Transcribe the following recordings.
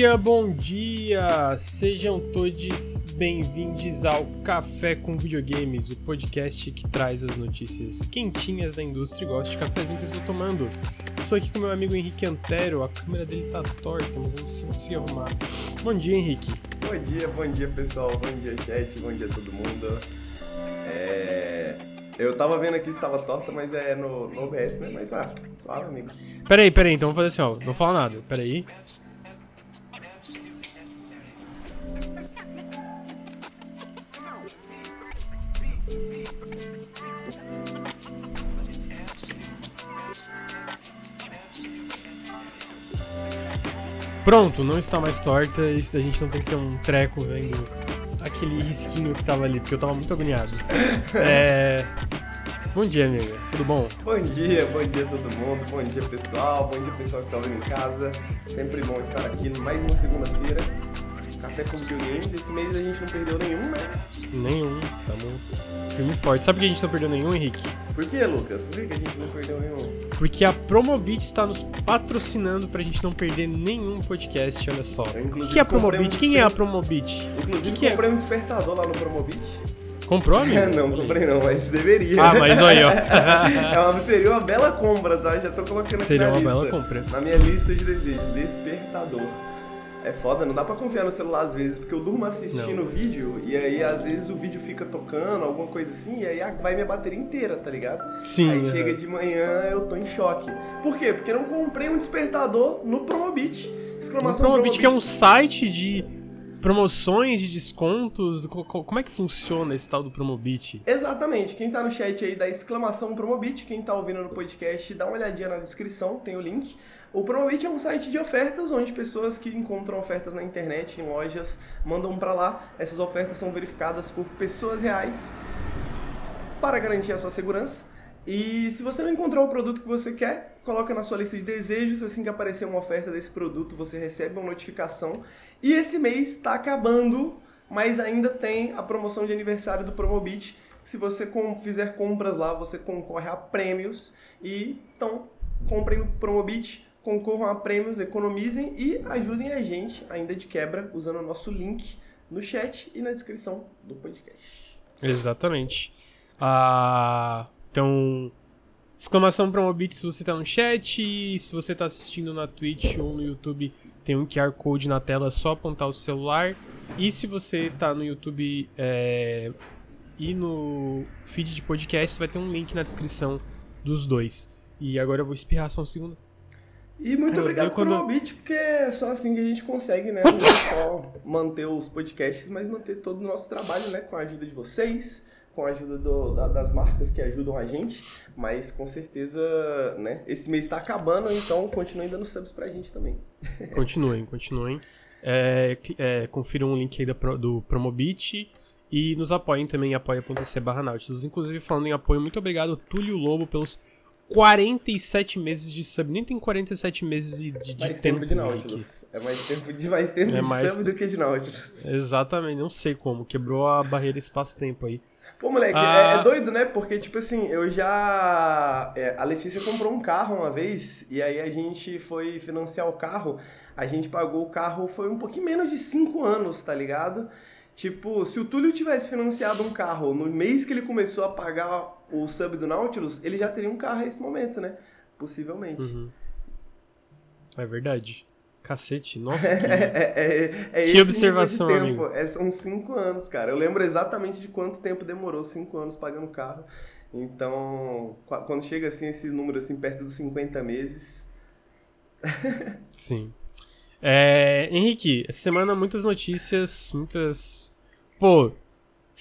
dia, bom dia! Sejam todos bem-vindos ao Café com Videogames, o podcast que traz as notícias quentinhas da indústria e gosta de cafezinho que eu estou tomando. Estou aqui com meu amigo Henrique Antero, a câmera dele tá torta, mas eu não conseguir arrumar. Bom dia, Henrique. Bom dia, bom dia pessoal, bom dia chat, bom dia todo mundo. É... Eu tava vendo aqui se estava torta, mas é no, no OBS, né? Mas ah, suave, amigo. Peraí, peraí, então vamos fazer assim, ó. Não fala nada. Peraí. Pronto, não está mais torta e a gente não tem que ter um treco vendo aquele risquinho que tava ali, porque eu tava muito agoniado. É... Bom dia, amiga. Tudo bom? Bom dia, bom dia todo mundo, bom dia pessoal, bom dia pessoal que tá ouvindo em casa. Sempre bom estar aqui mais uma segunda-feira. Café com videogames. Esse mês a gente não perdeu nenhum, né? Nenhum, tamo firme e forte. Sabe por que a gente não perdeu nenhum, Henrique? Por que, Lucas? Por que a gente não perdeu nenhum? Porque a Promobit está nos patrocinando pra gente não perder nenhum podcast, olha só. O que é a Promobit? um Quem é a Promobit? Inclusive, Que é? comprei um despertador lá no Promobit. Comprou, amigo? não, comprei não, mas deveria. Ah, mas olha aí, ó. é uma, seria uma bela compra, tá? Já tô colocando aqui Seria na uma lista. bela compra. Na minha lista de desejos, despertador. É foda, não dá pra confiar no celular às vezes, porque eu durmo assistindo o vídeo e aí às vezes o vídeo fica tocando, alguma coisa assim, e aí vai minha bateria inteira, tá ligado? Sim. aí aham. chega de manhã eu tô em choque. Por quê? Porque eu não comprei um despertador no Promobit. Exclamação Promobit, que é um site de promoções, de descontos. co- co- Como é que funciona esse tal do Promobit? Exatamente. Quem tá no chat aí dá exclamação Promobit, quem tá ouvindo no podcast dá uma olhadinha na descrição, tem o link. O Promobit é um site de ofertas onde pessoas que encontram ofertas na internet, em lojas, mandam pra lá. Essas ofertas são verificadas por pessoas reais para garantir a sua segurança. E se você não encontrar o produto que você quer, coloca na sua lista de desejos. Assim que aparecer uma oferta desse produto, você recebe uma notificação. E esse mês está acabando, mas ainda tem a promoção de aniversário do Promobit. Se você fizer compras lá, você concorre a prêmios. E então, comprem no Promobit, concorram a prêmios, economizem e ajudem a gente, ainda de quebra, usando o nosso link no chat e na descrição do podcast. Exatamente. Ah, então, exclamação Promobit se você tá no chat. Se você tá assistindo na Twitch ou no YouTube, tem um QR Code na tela, é só apontar o celular. E se você tá no YouTube é, e no feed de podcast, vai ter um link na descrição dos dois. E agora eu vou espirrar só um segundo. E muito Cara, obrigado pelo convite, porque é só assim que a gente consegue, né? Não só manter os podcasts, mas manter todo o nosso trabalho, né? Com a ajuda de vocês, com a ajuda do- da- das marcas que ajudam a gente. Mas com certeza, né? Esse mês tá acabando, então continuem dando subs pra gente também. Continuem, continuem. É, é, confiram o link aí da do Promobit e nos apoiem também, apoia.se barra. Inclusive, falando em apoio, muito obrigado, Túlio Lobo, pelos 47 meses de sub. Nem tem 47 meses de, de, de mais tempo, tempo de Nautilus. É mais tempo de mais tempo É de mais sub do que de Nautilus. aqui. Exatamente, não sei como. Quebrou a barreira espaço-tempo aí. Pô, moleque, Ah. é, é doido, né? Porque, tipo assim, eu já. é, a Letícia comprou um carro uma vez, e aí a gente foi financiar o carro. A gente pagou o carro, foi um pouquinho menos de 5 anos, tá ligado? Tipo, se o Túlio tivesse financiado um carro no mês que ele começou a pagar o sub do Nautilus, ele já teria um carro nesse momento, né? Possivelmente. Uhum. É verdade. Cacete, nossa. É, Que... é, é, é Que esse observação, tempo. amigo. É, são cinco anos, cara. Eu lembro exatamente de quanto tempo demorou cinco anos pagando carro. Então, qu- quando chega assim esse número assim perto dos 50 meses, Sim. É, Henrique, essa semana muitas notícias, muitas. Pô,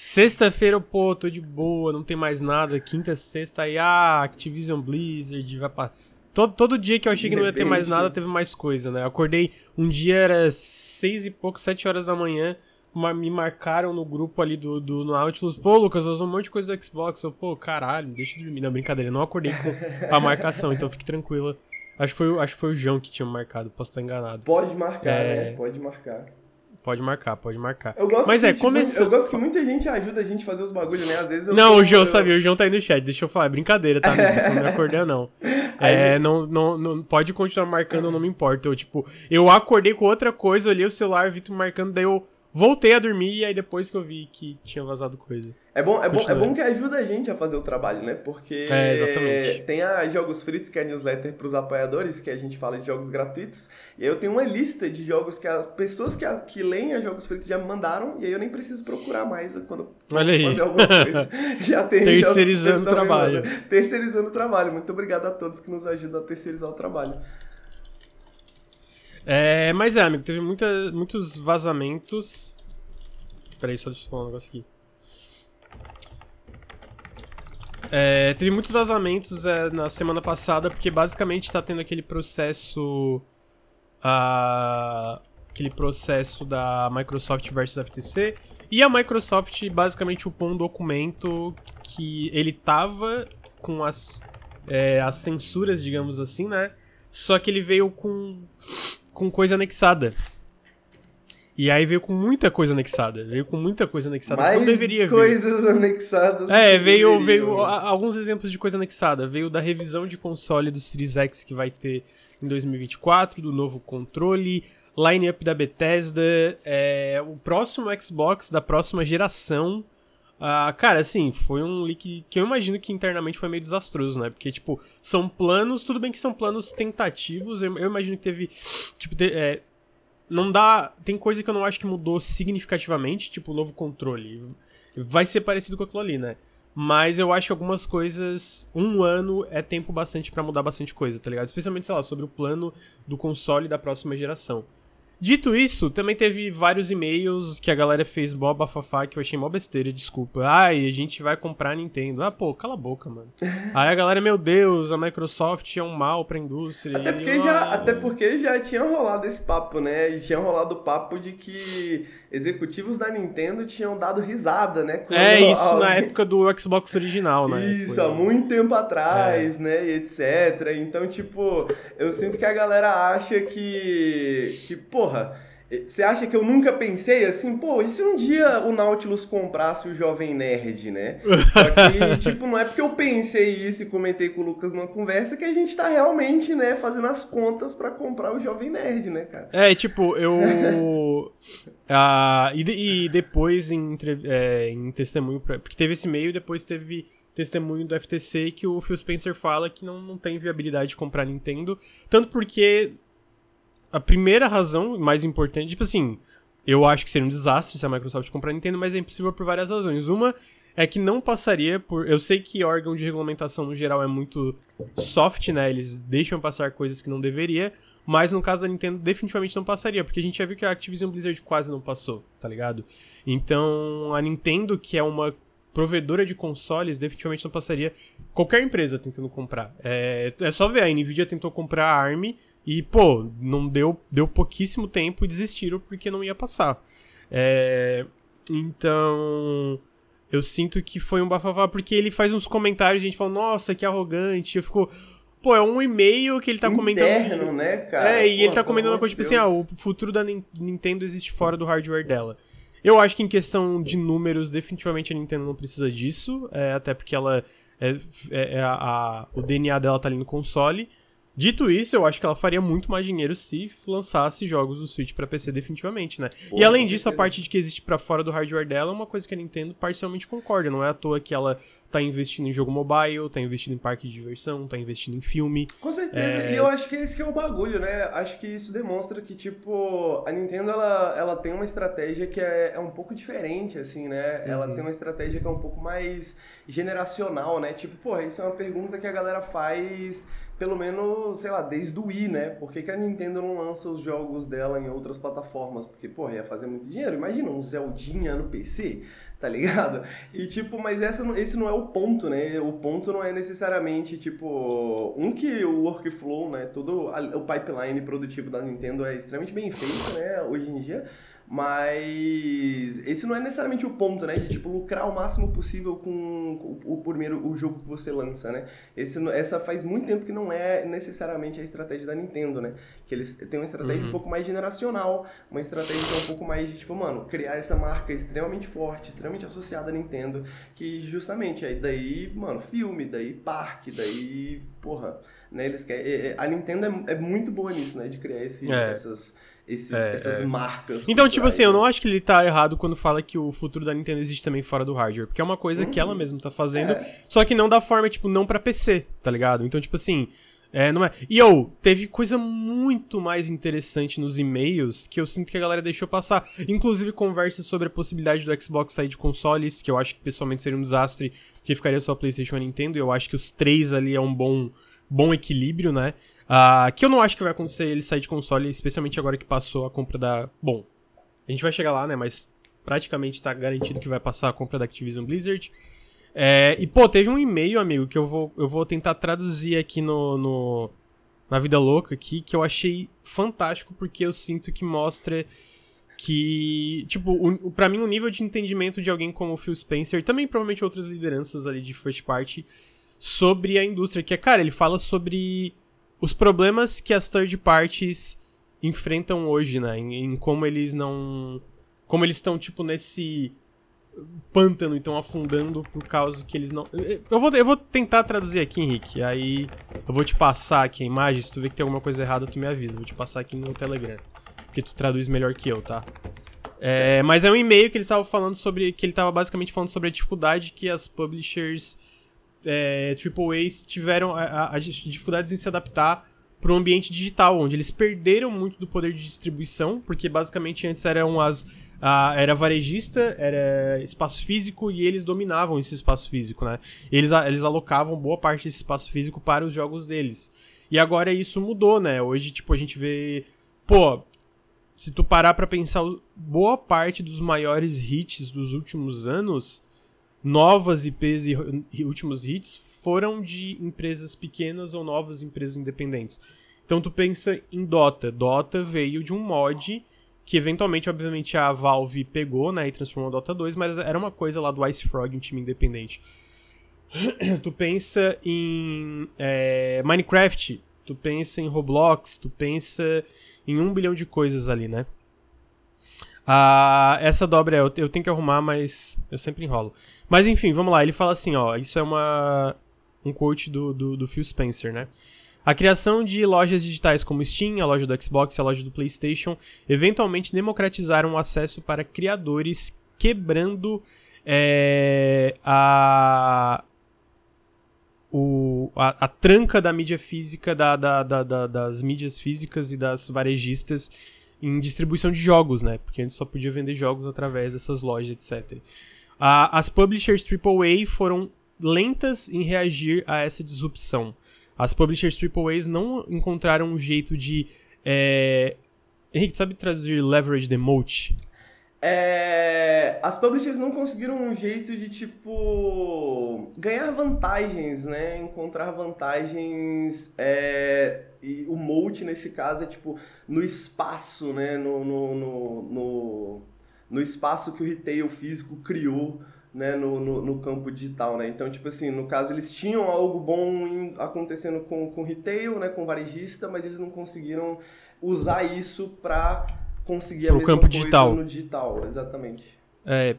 sexta-feira, pô, tô de boa, não tem mais nada. Quinta, sexta, aí, ah, Activision Blizzard, vai pra. Todo, todo dia que eu achei que De não ia ter mais nada, teve mais coisa, né? Eu acordei, um dia era seis e pouco, sete horas da manhã, ma- me marcaram no grupo ali do, do Nautilus, pô, Lucas, vazou um monte de coisa do Xbox. Eu, pô, caralho, deixa eu dormir. Não, brincadeira, eu não acordei com a marcação, então fique tranquila. Acho que, foi, o- acho que foi o João que tinha marcado, posso estar enganado. pode marcar, É. né? Pode marcar. Pode marcar, pode marcar. Eu gosto Mas que, é, tipo, começando- Eu gosto que muita gente ajuda a gente a fazer os bagulhos, né? Às vezes eu Não, tô- o João eu- sabia, o João tá aí no chat, deixa eu falar, é brincadeira, tá, amigo? Você não me acordou, não. É, não, não, não, pode continuar marcando, não me importa. Eu, tipo, eu acordei com outra coisa, olhei o celular, vi tu marcando, daí eu voltei a dormir e aí depois que eu vi que tinha vazado coisa. É bom, é, bom, é bom que ajuda a gente a fazer o trabalho, né? Porque É, exatamente. tem a Jogos Fritos, que é a newsletter para os apoiadores, que a gente fala de jogos gratuitos. E aí eu tenho uma lista de jogos que as pessoas que, a- que leem a Jogos Fritos já me mandaram, e aí eu nem preciso procurar mais quando Olha aí. fazer alguma coisa. Já tem Terceirizando o trabalho. Terceirizando o trabalho. Muito obrigado a todos que nos ajudam a terceirizar o trabalho. É, mas é, amigo, teve muita, muitos vazamentos. Peraí, só deixa eu falar um negócio aqui. É, teve muitos vazamentos é, na semana passada, porque basicamente tá tendo aquele processo. aquele processo da Microsoft versus FTC. E a Microsoft basicamente upou um documento que ele tava com as, é, as censuras, digamos assim, né? Só que ele veio com, com coisa anexada. E aí veio com muita coisa anexada. Veio com muita coisa anexada. Mais não deveria vir. coisas anexadas. É, veio, deveriam. veio a- alguns exemplos de coisa anexada. Veio da revisão de console do Series X que vai ter em 2024, do novo controle, line-up da Bethesda, é, o próximo Xbox da próxima geração. Ah, cara, assim, foi um leak que eu imagino que internamente foi meio desastroso, né? Porque, tipo, são planos, tudo bem que são planos tentativos, eu, eu imagino que teve, tipo, é, não dá, tem coisa que eu não acho que mudou significativamente, tipo, o novo controle. Vai ser parecido com aquilo ali, né? Mas eu acho que algumas coisas, um ano é tempo bastante pra mudar bastante coisa, tá ligado? Especialmente, sei lá, sobre o plano do console da próxima geração. Dito isso, também teve vários e-mails que a galera fez mó bafafá que eu achei mó besteira, desculpa. Ai, a gente vai comprar a Nintendo. Ah, pô, cala a boca, mano. Aí a galera, meu Deus, a Microsoft é um mal pra indústria. Até porque, eu, já, ah, até porque já tinha rolado esse papo, né? Tinha rolado o papo de que executivos da Nintendo tinham dado risada, né? quando É, isso na alguém- época do Xbox original, né? Isso, Foi- há muito tempo atrás, né? E etc. Então, tipo, eu sinto que a galera acha que. que, porra. Você acha que eu nunca pensei assim, pô, e se um dia o Nautilus comprasse o Jovem Nerd, né? Só que, tipo, não é porque eu pensei isso e comentei com o Lucas numa conversa que a gente tá realmente, né, fazendo as contas pra comprar o Jovem Nerd, né, cara? É, tipo, eu. ah, e, e depois em, é, em testemunho. porque teve esse e-mail e depois teve testemunho do FTC que o Phil Spencer fala que não, não tem viabilidade de comprar Nintendo. Tanto porque a primeira razão, mais importante, tipo assim, eu acho que seria um desastre se a Microsoft comprar Nintendo, mas é impossível por várias razões. Uma é que não passaria por. Eu sei que órgão de regulamentação no geral é muito soft, né? Eles deixam passar coisas que não deveria. Mas no caso da Nintendo, definitivamente não passaria, porque a gente já viu que a Activision Blizzard quase não passou, tá ligado? Então, a Nintendo, que é uma provedora de consoles, definitivamente não passaria qualquer empresa tentando comprar. É, é só ver, a Nvidia tentou comprar a ARM e, pô, não deu, deu pouquíssimo tempo e desistiram porque não ia passar. É, então, eu sinto que foi um bafafá, porque ele faz uns comentários a gente fala, nossa, que arrogante. Eu fico, pô, é um e-mail que ele tá comentando. Interno, né, cara? É, e ele Porra, tá comentando uma coisa tipo assim, ah, o futuro da Nin- Nintendo existe fora do hardware dela. Eu acho que em questão de números, definitivamente a Nintendo não precisa disso, é, até porque ela é, é- é a- a- o DNA dela tá ali no console. Dito isso, eu acho que ela faria muito mais dinheiro se lançasse jogos do Switch pra PC definitivamente, né? Pô, e além disso, a parte de que existe pra fora do hardware dela é uma coisa que a Nintendo parcialmente concorda. Não é à toa que ela tá investindo em jogo mobile, tá investindo em parque de diversão, tá investindo em filme. Com certeza, É. e eu acho que esse que é o bagulho, né? Acho que isso demonstra que, tipo, a Nintendo, ela, ela tem uma estratégia que é, é um pouco diferente, assim, né? Ela Uhum. tem uma estratégia que é um pouco mais generacional, né? Tipo, porra, isso é uma pergunta que a galera faz, pelo menos, sei lá, desde o Wii, né? Por que, que a Nintendo não lança os jogos dela em outras plataformas? Porque, porra, ia fazer muito dinheiro. Imagina um Zeldinha no PC, tá ligado? E tipo, mas essa, esse não é o ponto, né? O ponto não é necessariamente, tipo, um que o workflow, né? Todo a- o pipeline produtivo da Nintendo é extremamente bem feito, né? Hoje em dia. Mas esse não é necessariamente o ponto, né? De tipo lucrar o máximo possível com o, o primeiro o jogo que você lança, né? Esse, essa faz muito tempo que não é necessariamente a estratégia da Nintendo, né? Que eles têm uma estratégia uhum. um pouco mais generacional, uma estratégia que é um pouco mais de tipo, mano, criar essa marca extremamente forte, extremamente associada à Nintendo, que justamente aí daí, mano, filme, daí parque, daí, porra, né? Eles querem, é, é, a Nintendo é, é muito boa nisso, né? De criar esse, é. essas esses, é, essas é. marcas. Então, tipo assim, eu não acho que ele tá errado quando fala que o futuro da Nintendo existe também fora do hardware, porque é uma coisa uhum. que ela uhum. mesma tá fazendo, é. só que não da forma, tipo, não para PC, tá ligado? Então, tipo assim, é, não é. E eu, teve coisa muito mais interessante nos e-mails que eu sinto que a galera deixou passar. Inclusive conversas sobre a possibilidade do Xbox sair de consoles, que eu acho que pessoalmente seria um desastre, porque ficaria só PlayStation e Nintendo. E eu acho que os três ali é um bom, bom equilíbrio, né? Uh, que eu não acho que vai acontecer ele sair de console, especialmente agora que passou a compra da. Bom, a gente vai chegar lá, né? Mas praticamente tá garantido que vai passar a compra da Activision Blizzard. É, e, pô, teve um e-mail, amigo, que eu vou, eu vou tentar traduzir aqui no, no, na Vida Louca aqui, que eu achei fantástico, porque eu sinto que mostra que, tipo, o, pra mim o nível de entendimento de alguém como o Phil Spencer, também provavelmente outras lideranças ali de first party, sobre a indústria, que é, cara, ele fala sobre os problemas que as third parties enfrentam hoje, né? Em, em como eles não. Como eles estão, tipo, nesse pântano, então afundando por causa que eles não. Eu vou, eu vou tentar traduzir aqui, Henrique. Aí eu vou te passar aqui a imagem. Se tu ver que tem alguma coisa errada, tu me avisa. vou te passar aqui no Telegram. Porque tu traduz melhor que eu, tá? É, mas é um e-mail que ele estava falando sobre. Que ele estava basicamente falando sobre a dificuldade que as publishers é, AAAs tiveram as dificuldades em se adaptar para um ambiente digital, onde eles perderam muito do poder de distribuição, porque basicamente antes eram as a, era varejista, era espaço físico e eles dominavam esse espaço físico, né? Eles, eles alocavam boa parte desse espaço físico para os jogos deles. E agora isso mudou, né? Hoje, tipo, a gente vê. Pô, se tu parar pra pensar, boa parte dos maiores hits dos últimos anos novas IPs e últimos hits foram de empresas pequenas ou novas empresas independentes. Então tu pensa em Dota. Dota veio de um mod que eventualmente, obviamente, a Valve pegou, né, e transformou Dota 2, mas era uma coisa lá do Ice Frog, um time independente. tu pensa em é, Minecraft, tu pensa em Roblox, tu pensa em um bilhão de coisas ali, né? Ah, essa dobra eu, eu tenho que arrumar, mas eu sempre enrolo. Mas enfim, vamos lá. Ele fala assim, ó. Isso é uma um quote do, do, do Phil Spencer, né? A criação de lojas digitais como Steam, a loja do Xbox e a loja do PlayStation eventualmente democratizaram o acesso para criadores, quebrando é, a, o, a, a, tranca da mídia física, da, da, da, das mídias físicas e das varejistas em distribuição de jogos, né? Porque antes só podia vender jogos através dessas lojas, etc. as publishers AAA foram lentas em reagir a essa disrupção. As publishers AAAs não encontraram um jeito de. É... Henrique, sabe traduzir leverage the? É, as publishers não conseguiram um jeito de, tipo, ganhar vantagens, né? Encontrar vantagens. É, e o moat, nesse caso, é, tipo, no espaço, né? No, no, no, no, no espaço que o retail físico criou né, no, no, no, campo digital, né? Então, tipo assim, no caso, eles tinham algo bom em, acontecendo com, com retail, né, com varejista, mas eles não conseguiram usar isso para conseguir Pro a mesma campo coisa digital. no digital, exatamente. É,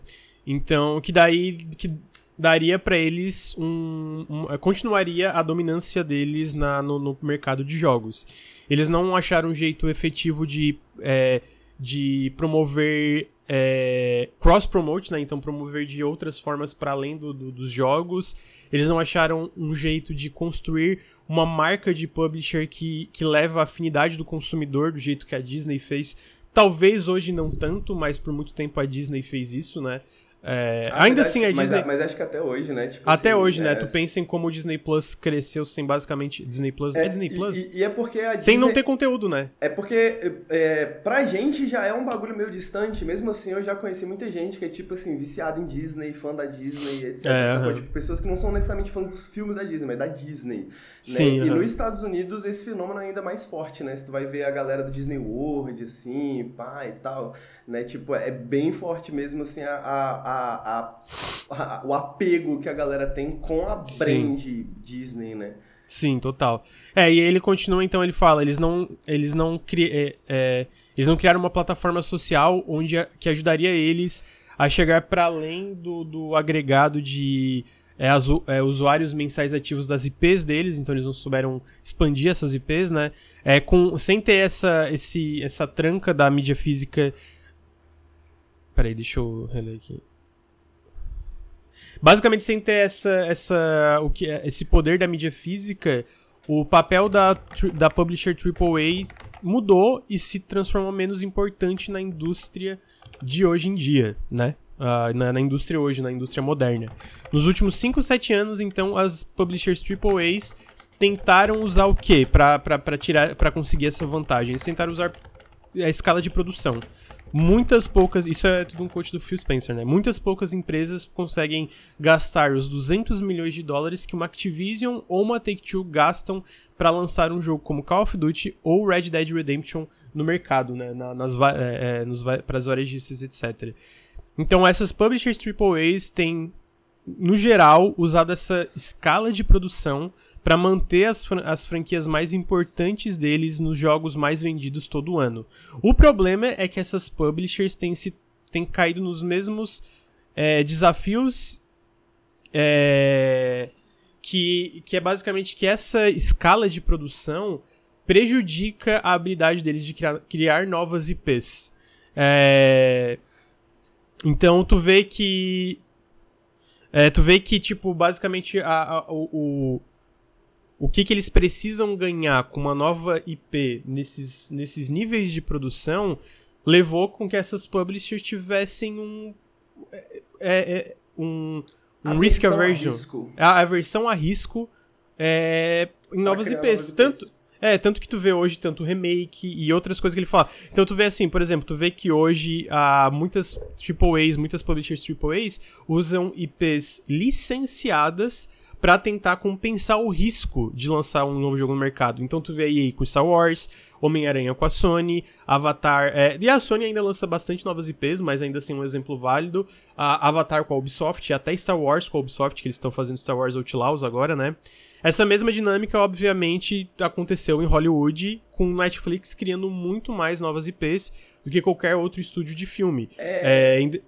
então, que daí que daria para eles um, um, continuaria a dominância deles na, no, no, mercado de jogos. Eles não acharam um jeito efetivo de, é, de promover é, cross-promote, né? Então promover de outras formas para além do, do, dos jogos. Eles não acharam um jeito de construir uma marca de publisher que, que leva a afinidade do consumidor do jeito que a Disney fez Talvez hoje não tanto, mas por muito tempo a Disney fez isso, né? É, Ah, ainda mas assim, acho- a mas, Disney. mas acho que até hoje, né? Tipo até assim, hoje, né? é, Tu pensa em como o Disney Plus cresceu sem basicamente. Disney Plus. É, é, Disney e- Plus? E, e é porque a sem não Disney- ter conteúdo, né? É porque é, pra gente já é um bagulho meio distante, mesmo assim eu já conheci muita gente que é tipo assim, viciada em Disney, fã da Disney, etc. É, aham. Tipo, pessoas que não são necessariamente fãs dos filmes da Disney, mas da Disney. né? Sim, E aham. nos Estados Unidos esse fenômeno é ainda mais forte, né? Se tu vai ver a galera do Disney World, assim, pá e tal, né? Tipo, é bem forte mesmo, assim, a, a, a- a- a- o apego que a galera tem com a Sim. brand Disney, né? Sim, total. É, e ele continua, então, ele fala, eles não, eles não, cri, é, é, eles não criaram uma plataforma social onde a- que ajudaria eles a chegar para além do, do agregado de é, azu- é, usuários mensais ativos das IPs deles, então eles não souberam expandir essas IPs, né? É, com, sem ter essa, esse, essa tranca da mídia física. Peraí, deixa eu reler aqui. Basicamente, sem ter essa, essa, o que, é- esse poder da mídia física, o papel da, da publisher AAA mudou e se transformou menos importante na indústria de hoje em dia, né? Ah, na, na indústria hoje, na indústria moderna. Nos últimos 5, 7 anos, então, as publishers AAAs tentaram usar o quê pra, tirar, pra conseguir essa vantagem? Eles tentaram usar a escala de produção. Muitas poucas, isso é tudo um coach do Phil Spencer, né? Muitas poucas empresas conseguem gastar os 200 milhões de dólares que uma Activision ou uma Take-Two gastam para lançar um jogo como Call of Duty ou Red Dead Redemption no mercado, né? Na, nas, é, é, nos, pras varejistas, etc. Então essas publishers AAAs têm, no geral, usado essa escala de produção para manter as, fran- as franquias mais importantes deles nos jogos mais vendidos todo ano. O problema é que essas publishers têm, se, têm caído nos mesmos é, desafios é, que, que é basicamente que essa escala de produção prejudica a habilidade deles de criar, criar novas IPs. É, então tu vê que é, tu vê que tipo basicamente a, a- o, o que, que eles precisam ganhar com uma nova IP nesses, nesses níveis de produção levou com que essas publishers tivessem um é, é, um, um risk a aversion risco. a aversão a risco é, em novas IPs. novas Tanto, é, tanto que tu vê hoje tanto remake e outras coisas que ele fala. Então tu vê assim, por exemplo, tu vê que hoje há muitas AAAs, muitas publishers AAAs usam IPs licenciadas pra tentar compensar o risco de lançar um novo jogo no mercado. Então tu vê aí com Star Wars, Homem-Aranha com a Sony, Avatar. é, e a Sony ainda lança bastante novas IPs, mas ainda assim um exemplo válido. A Avatar com a Ubisoft e até Star Wars com a Ubisoft, que eles estão fazendo Star Wars Outlaws agora, né? Essa mesma dinâmica, obviamente, aconteceu em Hollywood, com Netflix criando muito mais novas IPs do que qualquer outro estúdio de filme. É, ainda-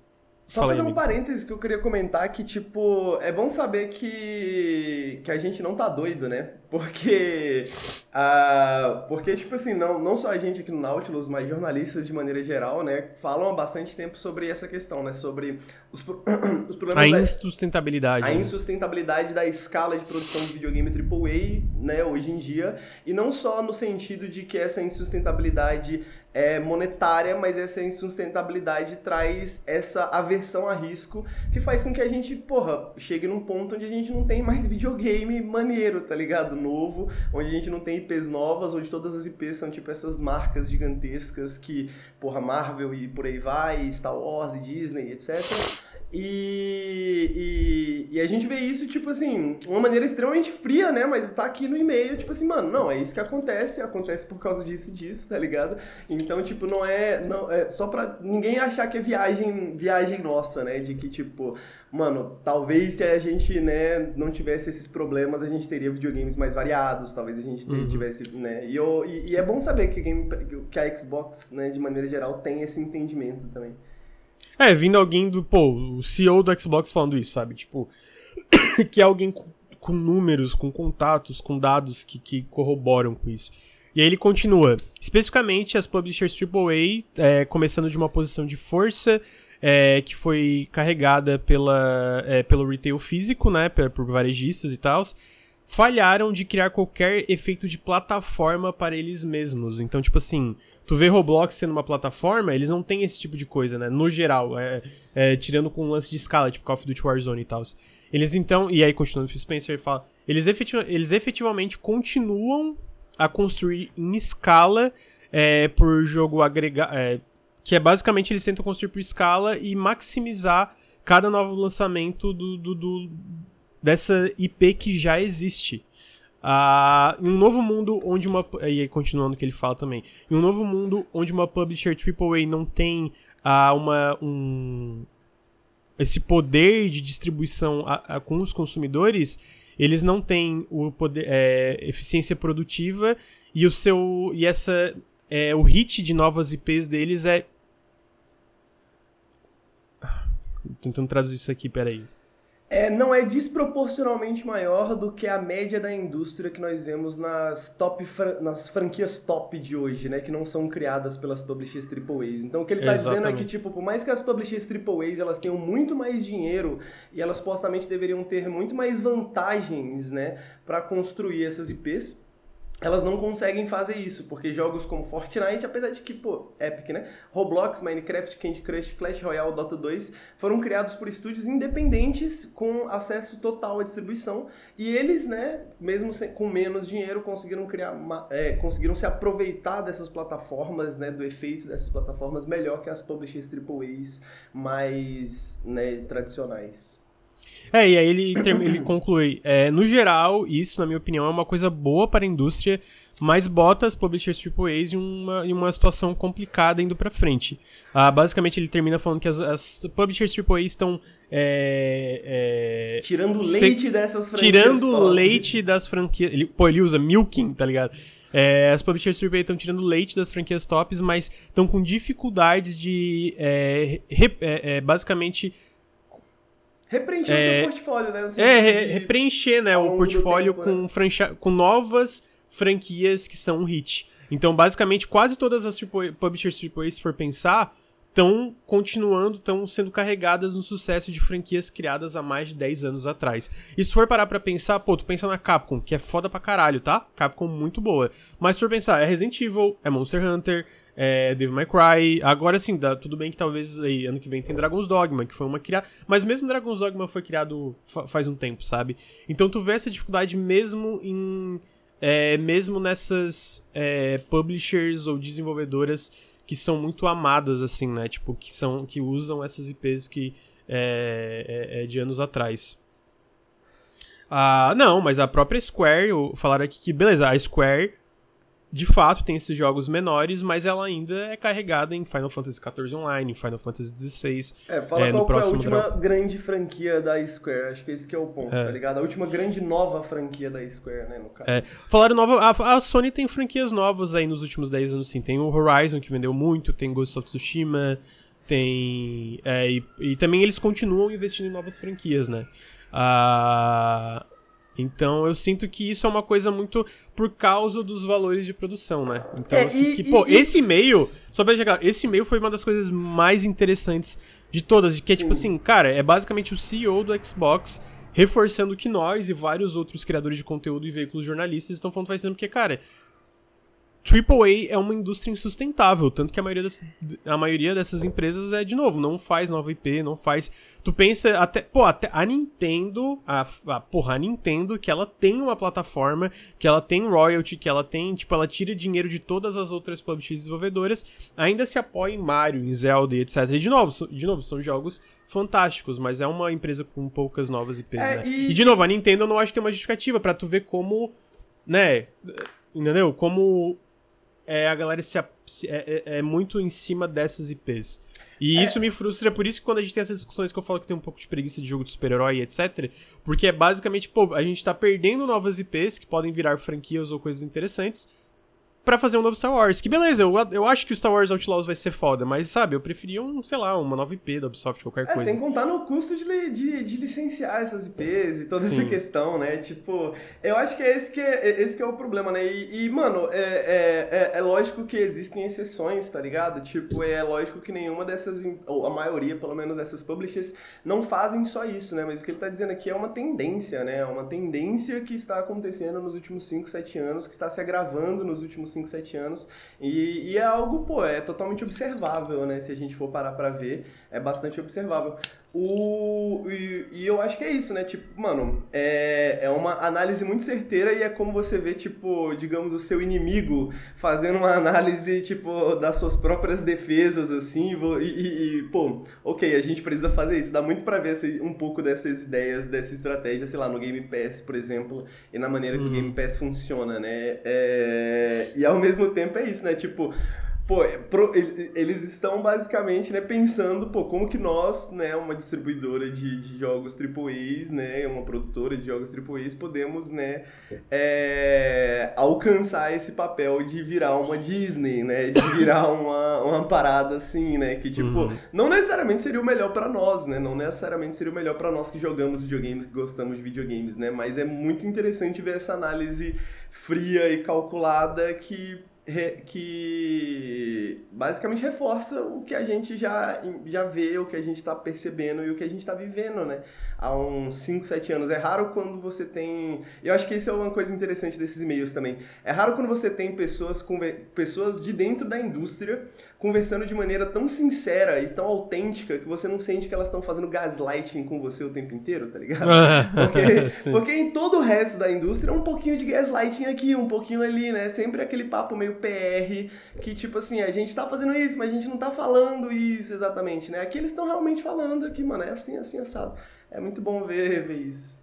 Só Fala fazer um parênteses que eu queria comentar que, tipo, é bom saber que, que a gente não tá doido, né? Porque, ah, porque tipo assim, não, não só a gente aqui no Nautilus, mas jornalistas de maneira geral, né, falam há bastante tempo sobre essa questão, né? Sobre os, pro- os problemas a da- insustentabilidade. a né? insustentabilidade da escala de produção de videogame AAA, né, hoje em dia, e não só no sentido de que essa insustentabilidade é monetária, mas essa insustentabilidade traz essa aversão a risco que faz com que a gente, porra, chegue num ponto onde a gente não tem mais videogame maneiro, tá ligado? Novo, onde a gente não tem IPs novas, onde todas as IPs são tipo essas marcas gigantescas que, porra, Marvel e por aí vai, Star Wars e Disney, etc. E, e, e a gente vê isso, tipo assim, uma maneira extremamente fria, né? Mas tá aqui no e-mail, tipo assim, mano, não, é isso que acontece, acontece por causa disso e disso, tá ligado? Então, tipo, não é, não, é só pra ninguém achar que é viagem, viagem nossa, né? De que, tipo, mano, talvez se a gente, né, não tivesse esses problemas, a gente teria videogames mais variados, talvez a gente Uhum. tivesse, né? E, eu, e, e é bom saber que, game- que a Xbox, né, de maneira geral, tem esse entendimento também. É, vindo alguém do. Pô, o CEO do Xbox falando isso, sabe? Tipo, que é alguém com, com números, com contatos, com dados que, que corroboram com isso. E aí ele continua. Especificamente as publishers AAA, é, começando de uma posição de força, é, que foi carregada pela, é, pelo retail físico, né? Por, varejistas e tal. Falharam de criar qualquer efeito de plataforma para eles mesmos. Então, tipo assim, tu vê Roblox sendo uma plataforma, eles não têm esse tipo de coisa, né? No geral, é, é, tirando com um lance de escala, tipo Call of Duty Warzone e tal. Eles então, e aí continuando o Spencer fala, eles, efetiv eles efetivamente continuam a construir em escala é, por jogo agregado, é, que é basicamente eles tentam construir por escala e maximizar cada novo lançamento do, do, do dessa IP que já existe. Uh, em um novo mundo onde uma. E aí, continuando o que ele fala também. Em um novo mundo onde uma publisher AAA não tem uh, uma, um, esse poder de distribuição a, a, com os consumidores, eles não têm o poder, é, eficiência produtiva e o seu. E essa. É, o hit de novas IPs deles é. Tentando traduzir isso aqui, peraí é, não é desproporcionalmente maior do que a média da indústria que nós vemos nas top nas franquias top de hoje, né? Que não são criadas pelas publishers AAAs. Então o que ele está dizendo é que, tipo, por mais que as publishers AAAs elas tenham muito mais dinheiro e elas supostamente deveriam ter muito mais vantagens, né? para construir essas IPs, elas não conseguem fazer isso, porque jogos como Fortnite, apesar de que, pô, Epic, né? Roblox, Minecraft, Candy Crush, Clash Royale, Dota 2 foram criados por estúdios independentes com acesso total à distribuição e eles, né, mesmo sem, com menos dinheiro, conseguiram criar, é, conseguiram se aproveitar dessas plataformas, né, do efeito dessas plataformas melhor que as publishers AAAs mais, né, tradicionais. É, e aí ele, ele conclui: é, no geral, isso, na minha opinião, é uma coisa boa para a indústria, mas bota as publishers AAAs em uma, em uma situação complicada indo para frente. Ah, basicamente, ele termina falando que as, as publishers AAA estão. É, é, tirando leite dessas franquias. Tirando leite das franquias. Ele, pô, ele usa milking, tá ligado? É, as publishers AAA estão tirando leite das franquias tops, mas estão com dificuldades de é, re, é, é, basicamente Repreencher é, o seu portfólio, né? É, re repreencher né, o portfólio tempo, com, né? com novas franquias que são um hit. Então, basicamente, quase todas as publishers AAA, se for pensar, estão continuando, estão sendo carregadas no sucesso de franquias criadas há mais de 10 anos atrás. E se for parar pra pensar, pô, tu pensa na Capcom, que é foda pra caralho, tá? Capcom muito boa. Mas se for pensar, é Resident Evil, é Monster Hunter, é, Devil May Cry. Agora sim, dá, tudo bem que talvez aí, ano que vem tem Dragon's Dogma, que foi uma criada. Mas mesmo Dragon's Dogma foi criado fa faz um tempo, sabe? Então tu vê essa dificuldade mesmo em. É, mesmo nessas é, publishers ou desenvolvedoras que são muito amadas, assim, né? Tipo, que, são, que usam essas IPs que é, é, é de anos atrás. Ah, não, mas a própria Square, falaram aqui que, beleza, a Square de fato tem esses jogos menores, mas ela ainda é carregada em Final Fantasy XIV Online, Final Fantasy XVI. É, fala é, qual foi a última grande franquia da Square, acho que esse que é o ponto, é. tá ligado? A última grande nova franquia da Square, né, no caso. É. Falaram nova, a, a, Sony tem franquias novas aí nos últimos 10 anos, sim. Tem o Horizon, que vendeu muito, tem Ghost of Tsushima, tem... É, e, e também eles continuam investindo em novas franquias, né? Ah... Então eu sinto que isso é uma coisa muito por causa dos valores de produção, né? Então, é, assim, e, que, pô, e, esse e-mail, só pra chegar, esse e-mail foi uma das coisas mais interessantes de todas, que é tipo Sim. tipo assim, cara, é basicamente o CEO do Xbox reforçando que nós e vários outros criadores de conteúdo e veículos jornalistas estão falando fazendo porque, cara, AAA é uma indústria insustentável, tanto que a maioria, das, a maioria dessas empresas é, de novo, não faz nova IP, não faz. Tu pensa até. Pô, até a Nintendo, a, a porra, a Nintendo, que ela tem uma plataforma, que ela tem royalty, que ela tem. Tipo, ela tira dinheiro de todas as outras publishers desenvolvedoras, ainda se apoia em Mario, em Zelda e etc. E de novo, de novo, são jogos fantásticos, mas é uma empresa com poucas novas IPs, é, né? E... e de novo, a Nintendo eu não acho que tem uma justificativa para tu ver como. Né? Entendeu? Como é, a galera se, é, é, é, muito em cima dessas IPs. E é. isso me frustra, por isso que quando a gente tem essas discussões que eu falo que tem um pouco de preguiça de jogo de super-herói, etc. Porque é basicamente, pô, a gente tá perdendo novas IPs que podem virar franquias ou coisas interessantes. Para fazer um novo Star Wars. Que beleza, eu, eu acho que o Star Wars Outlaws vai ser foda, mas sabe, eu preferia um, sei lá, uma nova IP da Ubisoft, qualquer é, coisa. Sem contar no custo de, de, de licenciar essas IPs e toda Sim. essa questão, né? Tipo, eu acho que é esse que é, é, esse que é o problema, né? E, e mano, é, é, é, é, lógico que existem exceções, tá ligado? Tipo, é lógico que nenhuma dessas, ou a maioria, pelo menos, dessas publishers não fazem só isso, né? Mas o que ele tá dizendo aqui é uma tendência, né? É uma tendência que está acontecendo nos últimos 5, 7 anos, que está se agravando nos últimos 5, 7 anos. E, e, é algo, pô, é totalmente observável, né? Se a gente for parar pra ver, é bastante observável. O, e, e, eu acho que é isso, né? Tipo, mano, é, é uma análise muito certeira e é como você vê, tipo, digamos, o seu inimigo fazendo uma análise, tipo, das suas próprias defesas, assim, e, e, e pô, ok, a gente precisa fazer isso. Dá muito pra ver um pouco dessas ideias, dessa estratégia, sei lá, no Game Pass, por exemplo, e na maneira que o uhum. Game Pass funciona, né? É, e ao mesmo tempo é isso, né? Tipo, Pô, é eles estão basicamente né, pensando, pô, como que nós, né, uma distribuidora de, de jogos AAAs, né, uma produtora de jogos AAAs, podemos, né, é, alcançar esse papel de virar uma Disney, né, de virar uma, uma parada assim, né, que tipo, uhum. não necessariamente seria o melhor para nós, né, não necessariamente seria o melhor para nós que jogamos videogames, que gostamos de videogames, né, mas é muito interessante ver essa análise fria e calculada que que basicamente reforça o que a gente já, já vê, o que a gente está percebendo e o que a gente está vivendo, né? Há uns 5, 7 anos. É raro quando você tem. Eu acho que isso é uma coisa interessante desses e-mails também. É raro quando você tem pessoas, pessoas de dentro da indústria conversando de maneira tão sincera e tão autêntica que você não sente que elas estão fazendo gaslighting com você o tempo inteiro, tá ligado? Porque, porque em todo o resto da indústria é um pouquinho de gaslighting aqui, um pouquinho ali, né? Sempre aquele papo meio PR, que tipo assim, a gente tá fazendo isso, mas a gente não tá falando isso exatamente, né? Aqui eles estão realmente falando aqui, mano, é assim, assim, assado. É muito bom ver, ver isso.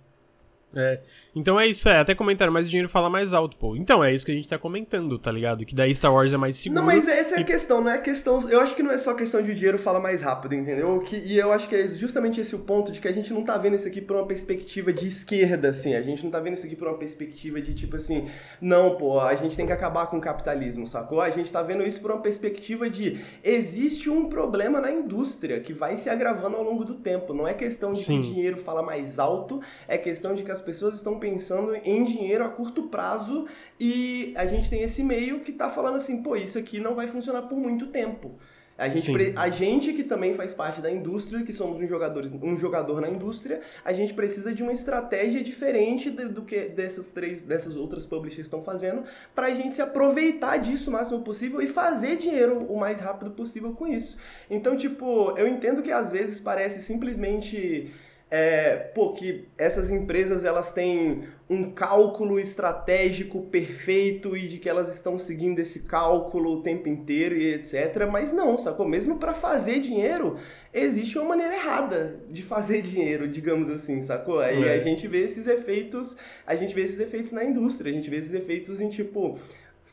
É. Então é isso, é. Até comentaram, mas o dinheiro fala mais alto, pô. Então é isso que a gente tá comentando, tá ligado? Que daí Star Wars é mais seguro. Não, mas essa é a questão, não é questão. Eu acho que não é só questão de o dinheiro fala mais rápido, entendeu? Que, e eu acho que é justamente esse o ponto de que a gente não tá vendo isso aqui por uma perspectiva de esquerda, assim. A gente não tá vendo isso aqui por uma perspectiva de tipo assim, não, pô, a gente tem que acabar com o capitalismo, sacou? A gente tá vendo isso por uma perspectiva de existe um problema na indústria que vai se agravando ao longo do tempo. Não é questão de Sim. que o dinheiro fala mais alto, é questão de que as as pessoas estão pensando em dinheiro a curto prazo e a gente tem esse meio que está falando assim, pô, isso aqui não vai funcionar por muito tempo. A gente, a gente que também faz parte da indústria, que somos um, jogadores, um jogador na indústria, a gente precisa de uma estratégia diferente do, do que dessas três, dessas outras publishers estão fazendo, para a gente se aproveitar disso o máximo possível e fazer dinheiro o mais rápido possível com isso. Então, tipo, eu entendo que às vezes parece simplesmente é, pô, que essas empresas elas têm um cálculo estratégico perfeito e de que elas estão seguindo esse cálculo o tempo inteiro e etc. Mas não, sacou? Mesmo para fazer dinheiro, existe uma maneira errada de fazer dinheiro, digamos assim, sacou? Aí é. a gente vê esses efeitos, a gente vê esses efeitos na indústria, a gente vê esses efeitos em tipo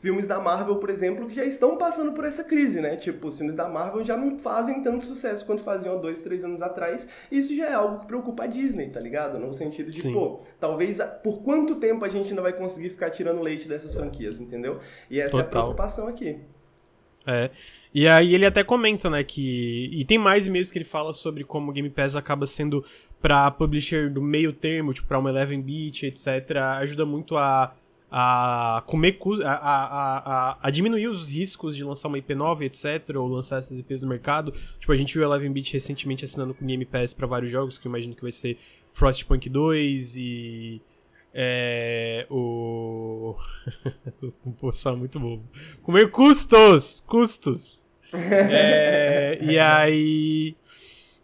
filmes da Marvel, por exemplo, que já estão passando por essa crise, né? Tipo, os filmes da Marvel já não fazem tanto sucesso quanto faziam há dois, três anos atrás. E isso já é algo que preocupa a Disney, tá ligado? No sentido de, Sim. pô, talvez por quanto tempo a gente ainda vai conseguir ficar tirando leite dessas franquias, entendeu? E essa Total. é a preocupação aqui. É. E aí ele até comenta, né, que. E tem mais e-mails que ele fala sobre como o Game Pass acaba sendo pra publisher do meio termo, tipo, pra uma 11-bit, etc. Ajuda muito a a comer a, a, a, a, diminuir os riscos de lançar uma IP nova, etc, ou lançar essas IPs no mercado. Tipo, a gente viu a Eleven Beat recentemente assinando com o Game Pass para vários jogos, que eu imagino que vai ser Frostpunk 2 e é, o Pô, só muito bobo. Comer custos, custos. é, e aí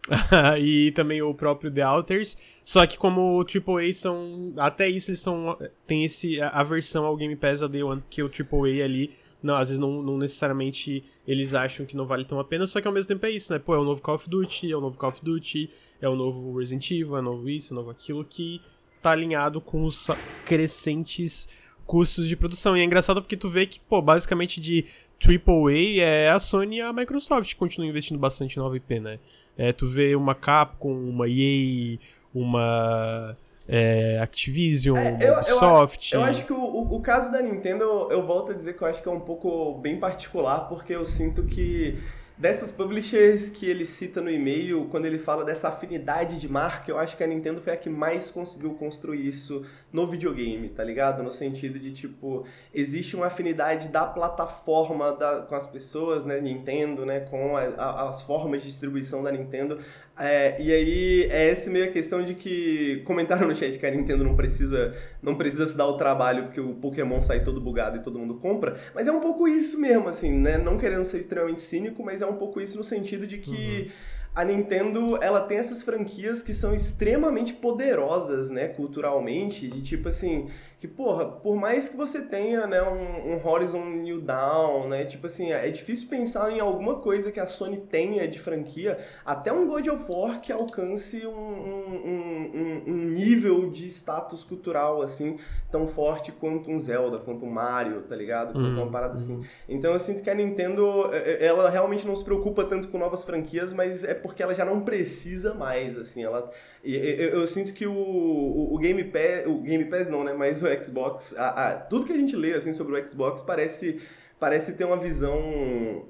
e também o próprio The Alters. Só que como o AAA são. Até isso eles são. Tem esse aversão ao Game Pass a Day One, que o AAA ali. Não, às vezes não, não, necessariamente eles acham que não vale tão a pena, só que ao mesmo tempo é isso, né? Pô, é o novo Call of Duty, é o novo Call of Duty, é o novo Resident Evil, é o novo isso, é o novo aquilo, que tá alinhado com os crescentes custos de produção. E é engraçado porque tu vê que, pô, basicamente de AAA é a Sony e a Microsoft continuam investindo bastante em nova IP, né? É, tu vê uma Capcom, uma EA, uma é, Activision, é, eu, Ubisoft. Eu, eu, acho que o, o, o, caso da Nintendo, eu, eu volto a dizer que eu acho que é um pouco bem particular, porque eu sinto que dessas publishers que ele cita no e-mail, quando ele fala dessa afinidade de marca, eu acho que a Nintendo foi a que mais conseguiu construir isso no videogame, tá ligado? No sentido de, tipo, existe uma afinidade da plataforma da, com as pessoas, né, Nintendo, né, com a, a, as formas de distribuição da Nintendo. É, e aí é essa meio a questão de que comentaram no chat que a Nintendo não precisa, não precisa se dar o trabalho porque o Pokémon sai todo bugado e todo mundo compra, mas é um pouco isso mesmo, assim, né? Não querendo ser extremamente cínico, mas é um pouco isso no sentido de que uhum a Nintendo, ela tem essas franquias que são extremamente poderosas, né, culturalmente, de tipo assim, que, porra, por mais que você tenha, né, um, um, Horizon New Dawn, né, tipo assim, é difícil pensar em alguma coisa que a Sony tenha de franquia, até um God of War que alcance um, um, um nível de status cultural, assim, tão forte quanto um Zelda, quanto um Mario, tá ligado? Quanto uma uhum. parada assim. Então eu sinto que a Nintendo, é, é, ela realmente não se preocupa tanto com novas franquias, mas é porque ela já não precisa mais, assim, ela... Eu, eu, eu sinto que o, o, o Game Pass, o Game Pass não, né, mas o Xbox, a, a, tudo que a gente lê assim sobre o Xbox parece parece ter uma visão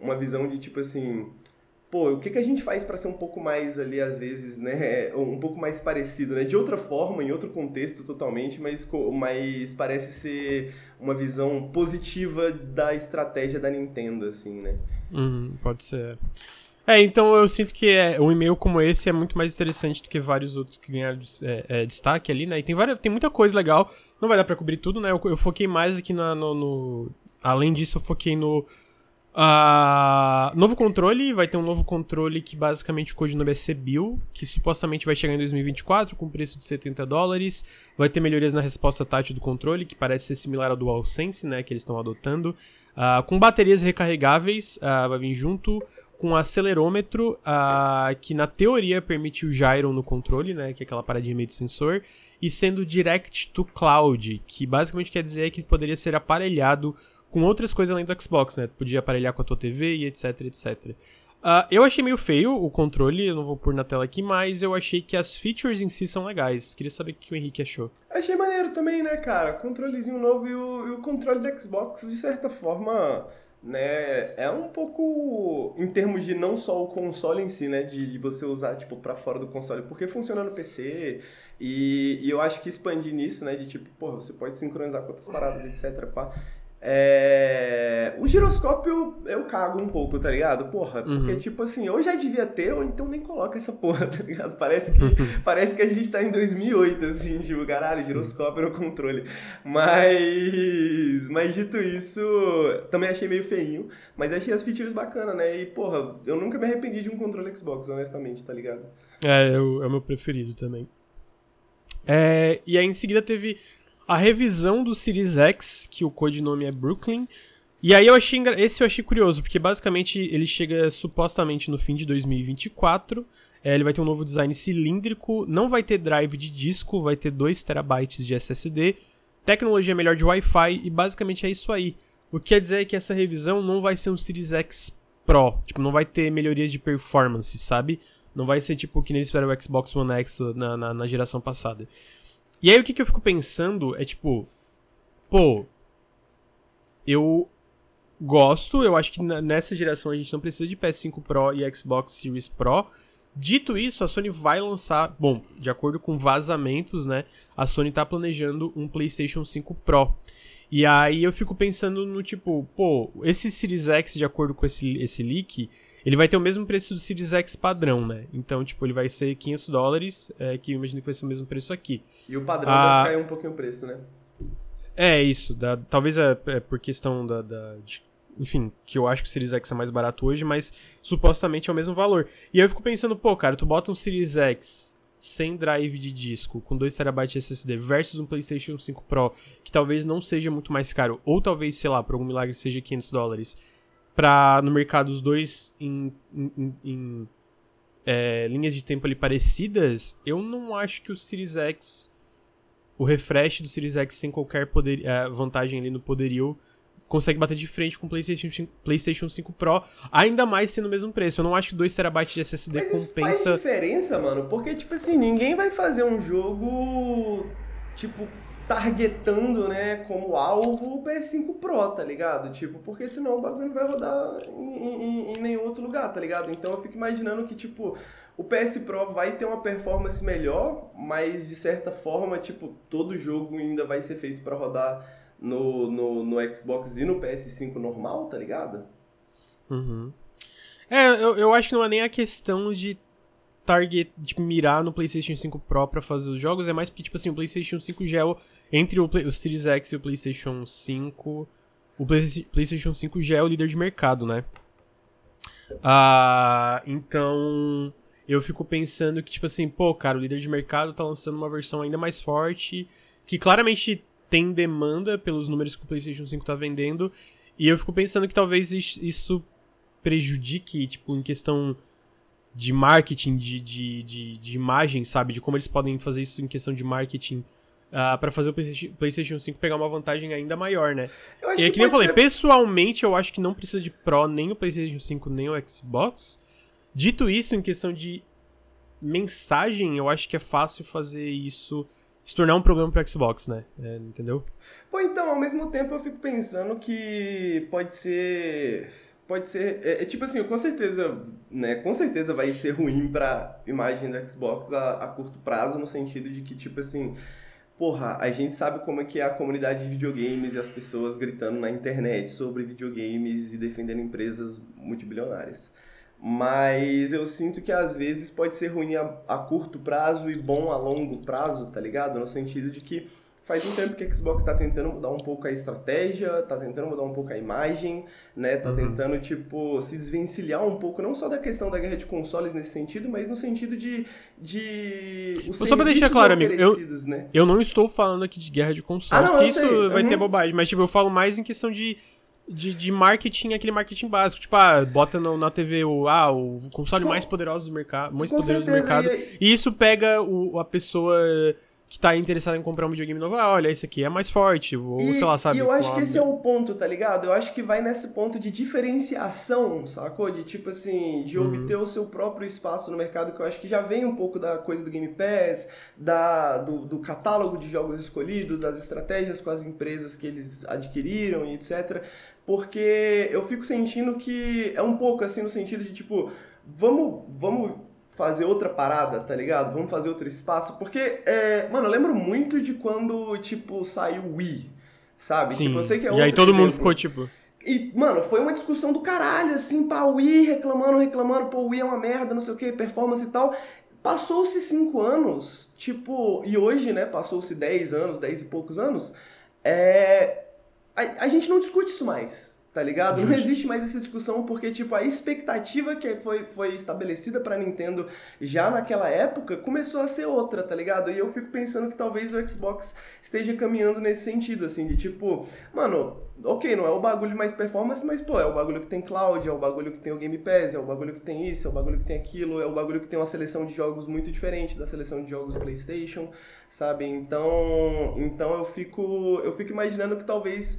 uma visão de tipo assim pô, o que, que a gente faz para ser um pouco mais ali, às vezes, né, um pouco mais parecido, né, de outra forma, em outro contexto totalmente, mas, mas parece ser uma visão positiva da estratégia da Nintendo, assim, né. Uhum, pode ser. É, então eu sinto que é, um e-mail como esse é muito mais interessante do que vários outros que ganharam é, é, destaque ali, né? E tem, várias, tem muita coisa legal. Não vai dar pra cobrir tudo, né? Eu, eu foquei mais aqui na, no, no, Além disso, eu foquei no. Uh, novo controle, vai ter um novo controle que basicamente o codinome é CBIL, que supostamente vai chegar em 2024 com preço de 70 dólares. Vai ter melhorias na resposta tátil do controle, que parece ser similar ao DualSense, né, que eles estão adotando. Uh, com baterias recarregáveis, uh, vai vir junto com acelerômetro, uh, que na teoria permite o gyro no controle, né, que é aquela paradinha meio de sensor, e sendo direct to cloud, que basicamente quer dizer que poderia ser aparelhado com outras coisas além do Xbox, né? Podia aparelhar com a tua TV e etc, etc. Uh, eu achei meio feio o controle, eu não vou pôr na tela aqui, mas eu achei que as features em si são legais. Queria saber o que o Henrique achou. Achei maneiro também, né, cara? Controlezinho novo e o, e o controle do Xbox, de certa forma, né, é um pouco em termos de não só o console em si, né, de, de você usar tipo para fora do console, porque funciona no PC e, e, eu acho que expandir nisso, né, de tipo, pô, você pode sincronizar com outras paradas, etc, pá, é... O giroscópio eu cago um pouco, tá ligado? Porra, porque uhum. tipo assim, eu já devia ter, ou então nem coloca essa porra, tá ligado? Parece que, parece que a gente tá em 2008, assim, tipo, caralho, giroscópio no controle. Mas, mas dito isso, também achei meio feinho, mas achei as features bacanas, né? E porra, eu nunca me arrependi de um controle Xbox, honestamente, tá ligado? É, eu, é o meu preferido também. É, e aí em seguida teve a revisão do Series X, que o codinome é Brooklyn. E aí eu achei esse eu achei curioso, porque basicamente ele chega supostamente no fim de 2024. É, ele vai ter um novo design cilíndrico, não vai ter drive de disco, vai ter 2 terabytes de SSD, tecnologia melhor de Wi-Fi e basicamente é isso aí. O que quer dizer é que essa revisão não vai ser um Series X Pro, tipo, não vai ter melhorias de performance, sabe? Não vai ser tipo que nem eles fizeram o Xbox One X na, na, na geração passada. E aí o que, que eu fico pensando é tipo, pô, eu gosto, eu acho que nessa geração a gente não precisa de PS5 Pro e Xbox Series Pro. Dito isso, a Sony vai lançar, bom, de acordo com vazamentos, né, a Sony tá planejando um PlayStation 5 Pro. E aí eu fico pensando no tipo, pô, esse Series X, de acordo com esse, esse leak, ele vai ter o mesmo preço do Series X padrão, né? Então, tipo, ele vai ser 500 dólares, é, que eu imagino que vai ser o mesmo preço aqui. E o padrão ah, vai cair um pouquinho o preço, né? É, isso. Da, talvez é, é, por questão da, da de, enfim, que eu acho que o Series X é mais barato hoje, mas supostamente é o mesmo valor. E aí eu fico pensando, pô, cara, tu bota um Series X sem drive de disco, com 2TB de SSD, versus um PlayStation 5 Pro, que talvez não seja muito mais caro, ou talvez, sei lá, por algum milagre seja 500 dólares para no mercado os dois em, em, em é, linhas de tempo ali parecidas, eu não acho que o Series X, o refresh do Series X sem qualquer poder, é, vantagem ali no poderio, consegue bater de frente com o PlayStation 5, PlayStation 5 Pro, ainda mais sendo o mesmo preço. Eu não acho que 2 TB de SSD Mas compensa. Isso faz diferença, mano, porque tipo assim, ninguém vai fazer um jogo tipo targetando, né, como alvo o PS5 Pro, tá ligado? Tipo, porque senão o bagulho não vai rodar em, em, em, nenhum outro lugar, tá ligado? Então eu fico imaginando que, tipo, o PS Pro vai ter uma performance melhor, mas de certa forma, tipo, todo jogo ainda vai ser feito para rodar no, no, no Xbox e no PS5 normal, tá ligado? Uhum. É, eu, eu acho que não é nem a questão de target, de mirar no PlayStation 5 Pro pra fazer os jogos, é mais porque, tipo assim, o PlayStation 5 já é entre o, Play, o Series X e o PlayStation 5, o Play, PlayStation 5 já é o líder de mercado, né? Ah, então, eu fico pensando que, tipo assim, pô, cara, o líder de mercado tá lançando uma versão ainda mais forte, que claramente tem demanda pelos números que o PlayStation 5 tá vendendo, e eu fico pensando que talvez isso prejudique, tipo, em questão de marketing, de, de, de, de imagem, sabe? De como eles podem fazer isso em questão de marketing uh, ah, para fazer o PlayStation 5 pegar uma vantagem ainda maior, né? Eu acho e é que, que nem eu falei, ser... pessoalmente eu acho que não precisa de Pro nem o PlayStation 5 nem o Xbox. Dito isso, em questão de mensagem, eu acho que é fácil fazer isso se tornar um problema pro Xbox, né? É, entendeu? Pô, então, ao mesmo tempo eu fico pensando que pode ser pode ser. É, é, tipo assim, com certeza, né? Com certeza vai ser ruim pra imagem da Xbox a, a curto prazo, no sentido de que, tipo assim. Porra, a gente sabe como é que é a comunidade de videogames e as pessoas gritando na internet sobre videogames e defendendo empresas multibilionárias. Mas eu sinto que às vezes pode ser ruim a, a curto prazo e bom a longo prazo, tá ligado? No sentido de que Faz um tempo que a Xbox está tentando mudar um pouco a estratégia, está tentando mudar um pouco a imagem, né? Tá uhum. tentando, tipo, se desvencilhar um pouco, não só da questão da guerra de consoles nesse sentido, mas no sentido de. de os só pra deixar claro, amigo, eu, né? eu não estou falando aqui de guerra de consoles, ah, não, isso sei. vai uhum. ter bobagem, mas, tipo, eu falo mais em questão de. De, de marketing, aquele marketing básico. Tipo, ah, bota no, na TV o, ah, o console Com... mais poderoso do mercado. Mais poderoso certeza, do mercado. E, e isso pega o, a pessoa que tá interessado em comprar um videogame novo, ah, olha, esse aqui é mais forte, ou e, sei lá, sabe? E eu acho que esse é o ponto, tá ligado? Eu acho que vai nesse ponto de diferenciação, sacou? De tipo assim, de uhum. obter o seu próprio espaço no mercado, que eu acho que já vem um pouco da coisa do Game Pass, da, do, do catálogo de jogos escolhidos, das estratégias com as empresas que eles adquiriram e etc. Porque eu fico sentindo que é um pouco assim no sentido de tipo, vamos, vamos fazer outra parada, tá ligado? Vamos fazer outro espaço. Porque, é, mano, eu lembro muito de quando, tipo, saiu o Wii, sabe? Sim. Tipo, eu sei que é E aí todo exemplo. mundo ficou, tipo... E, mano, foi uma discussão do caralho, assim, pá, o Wii reclamando, reclamando, pô, o Wii é uma merda, não sei o que, performance e tal. Passou-se cinco anos, tipo, e hoje, né, passou-se dez anos, dez e poucos anos, é... A, a gente não discute isso mais, Tá ligado? Não existe mais essa discussão porque, tipo, a expectativa que foi, foi estabelecida pra Nintendo já naquela época começou a ser outra, tá ligado? E eu fico pensando que talvez o Xbox esteja caminhando nesse sentido, assim, de tipo, mano, ok, não é o bagulho mais performance, mas, pô, é o bagulho que tem cloud, é o bagulho que tem o Game Pass, é o bagulho que tem isso, é o bagulho que tem aquilo, é o bagulho que tem uma seleção de jogos muito diferente da seleção de jogos PlayStation, sabe? Então, então eu fico, eu fico imaginando que talvez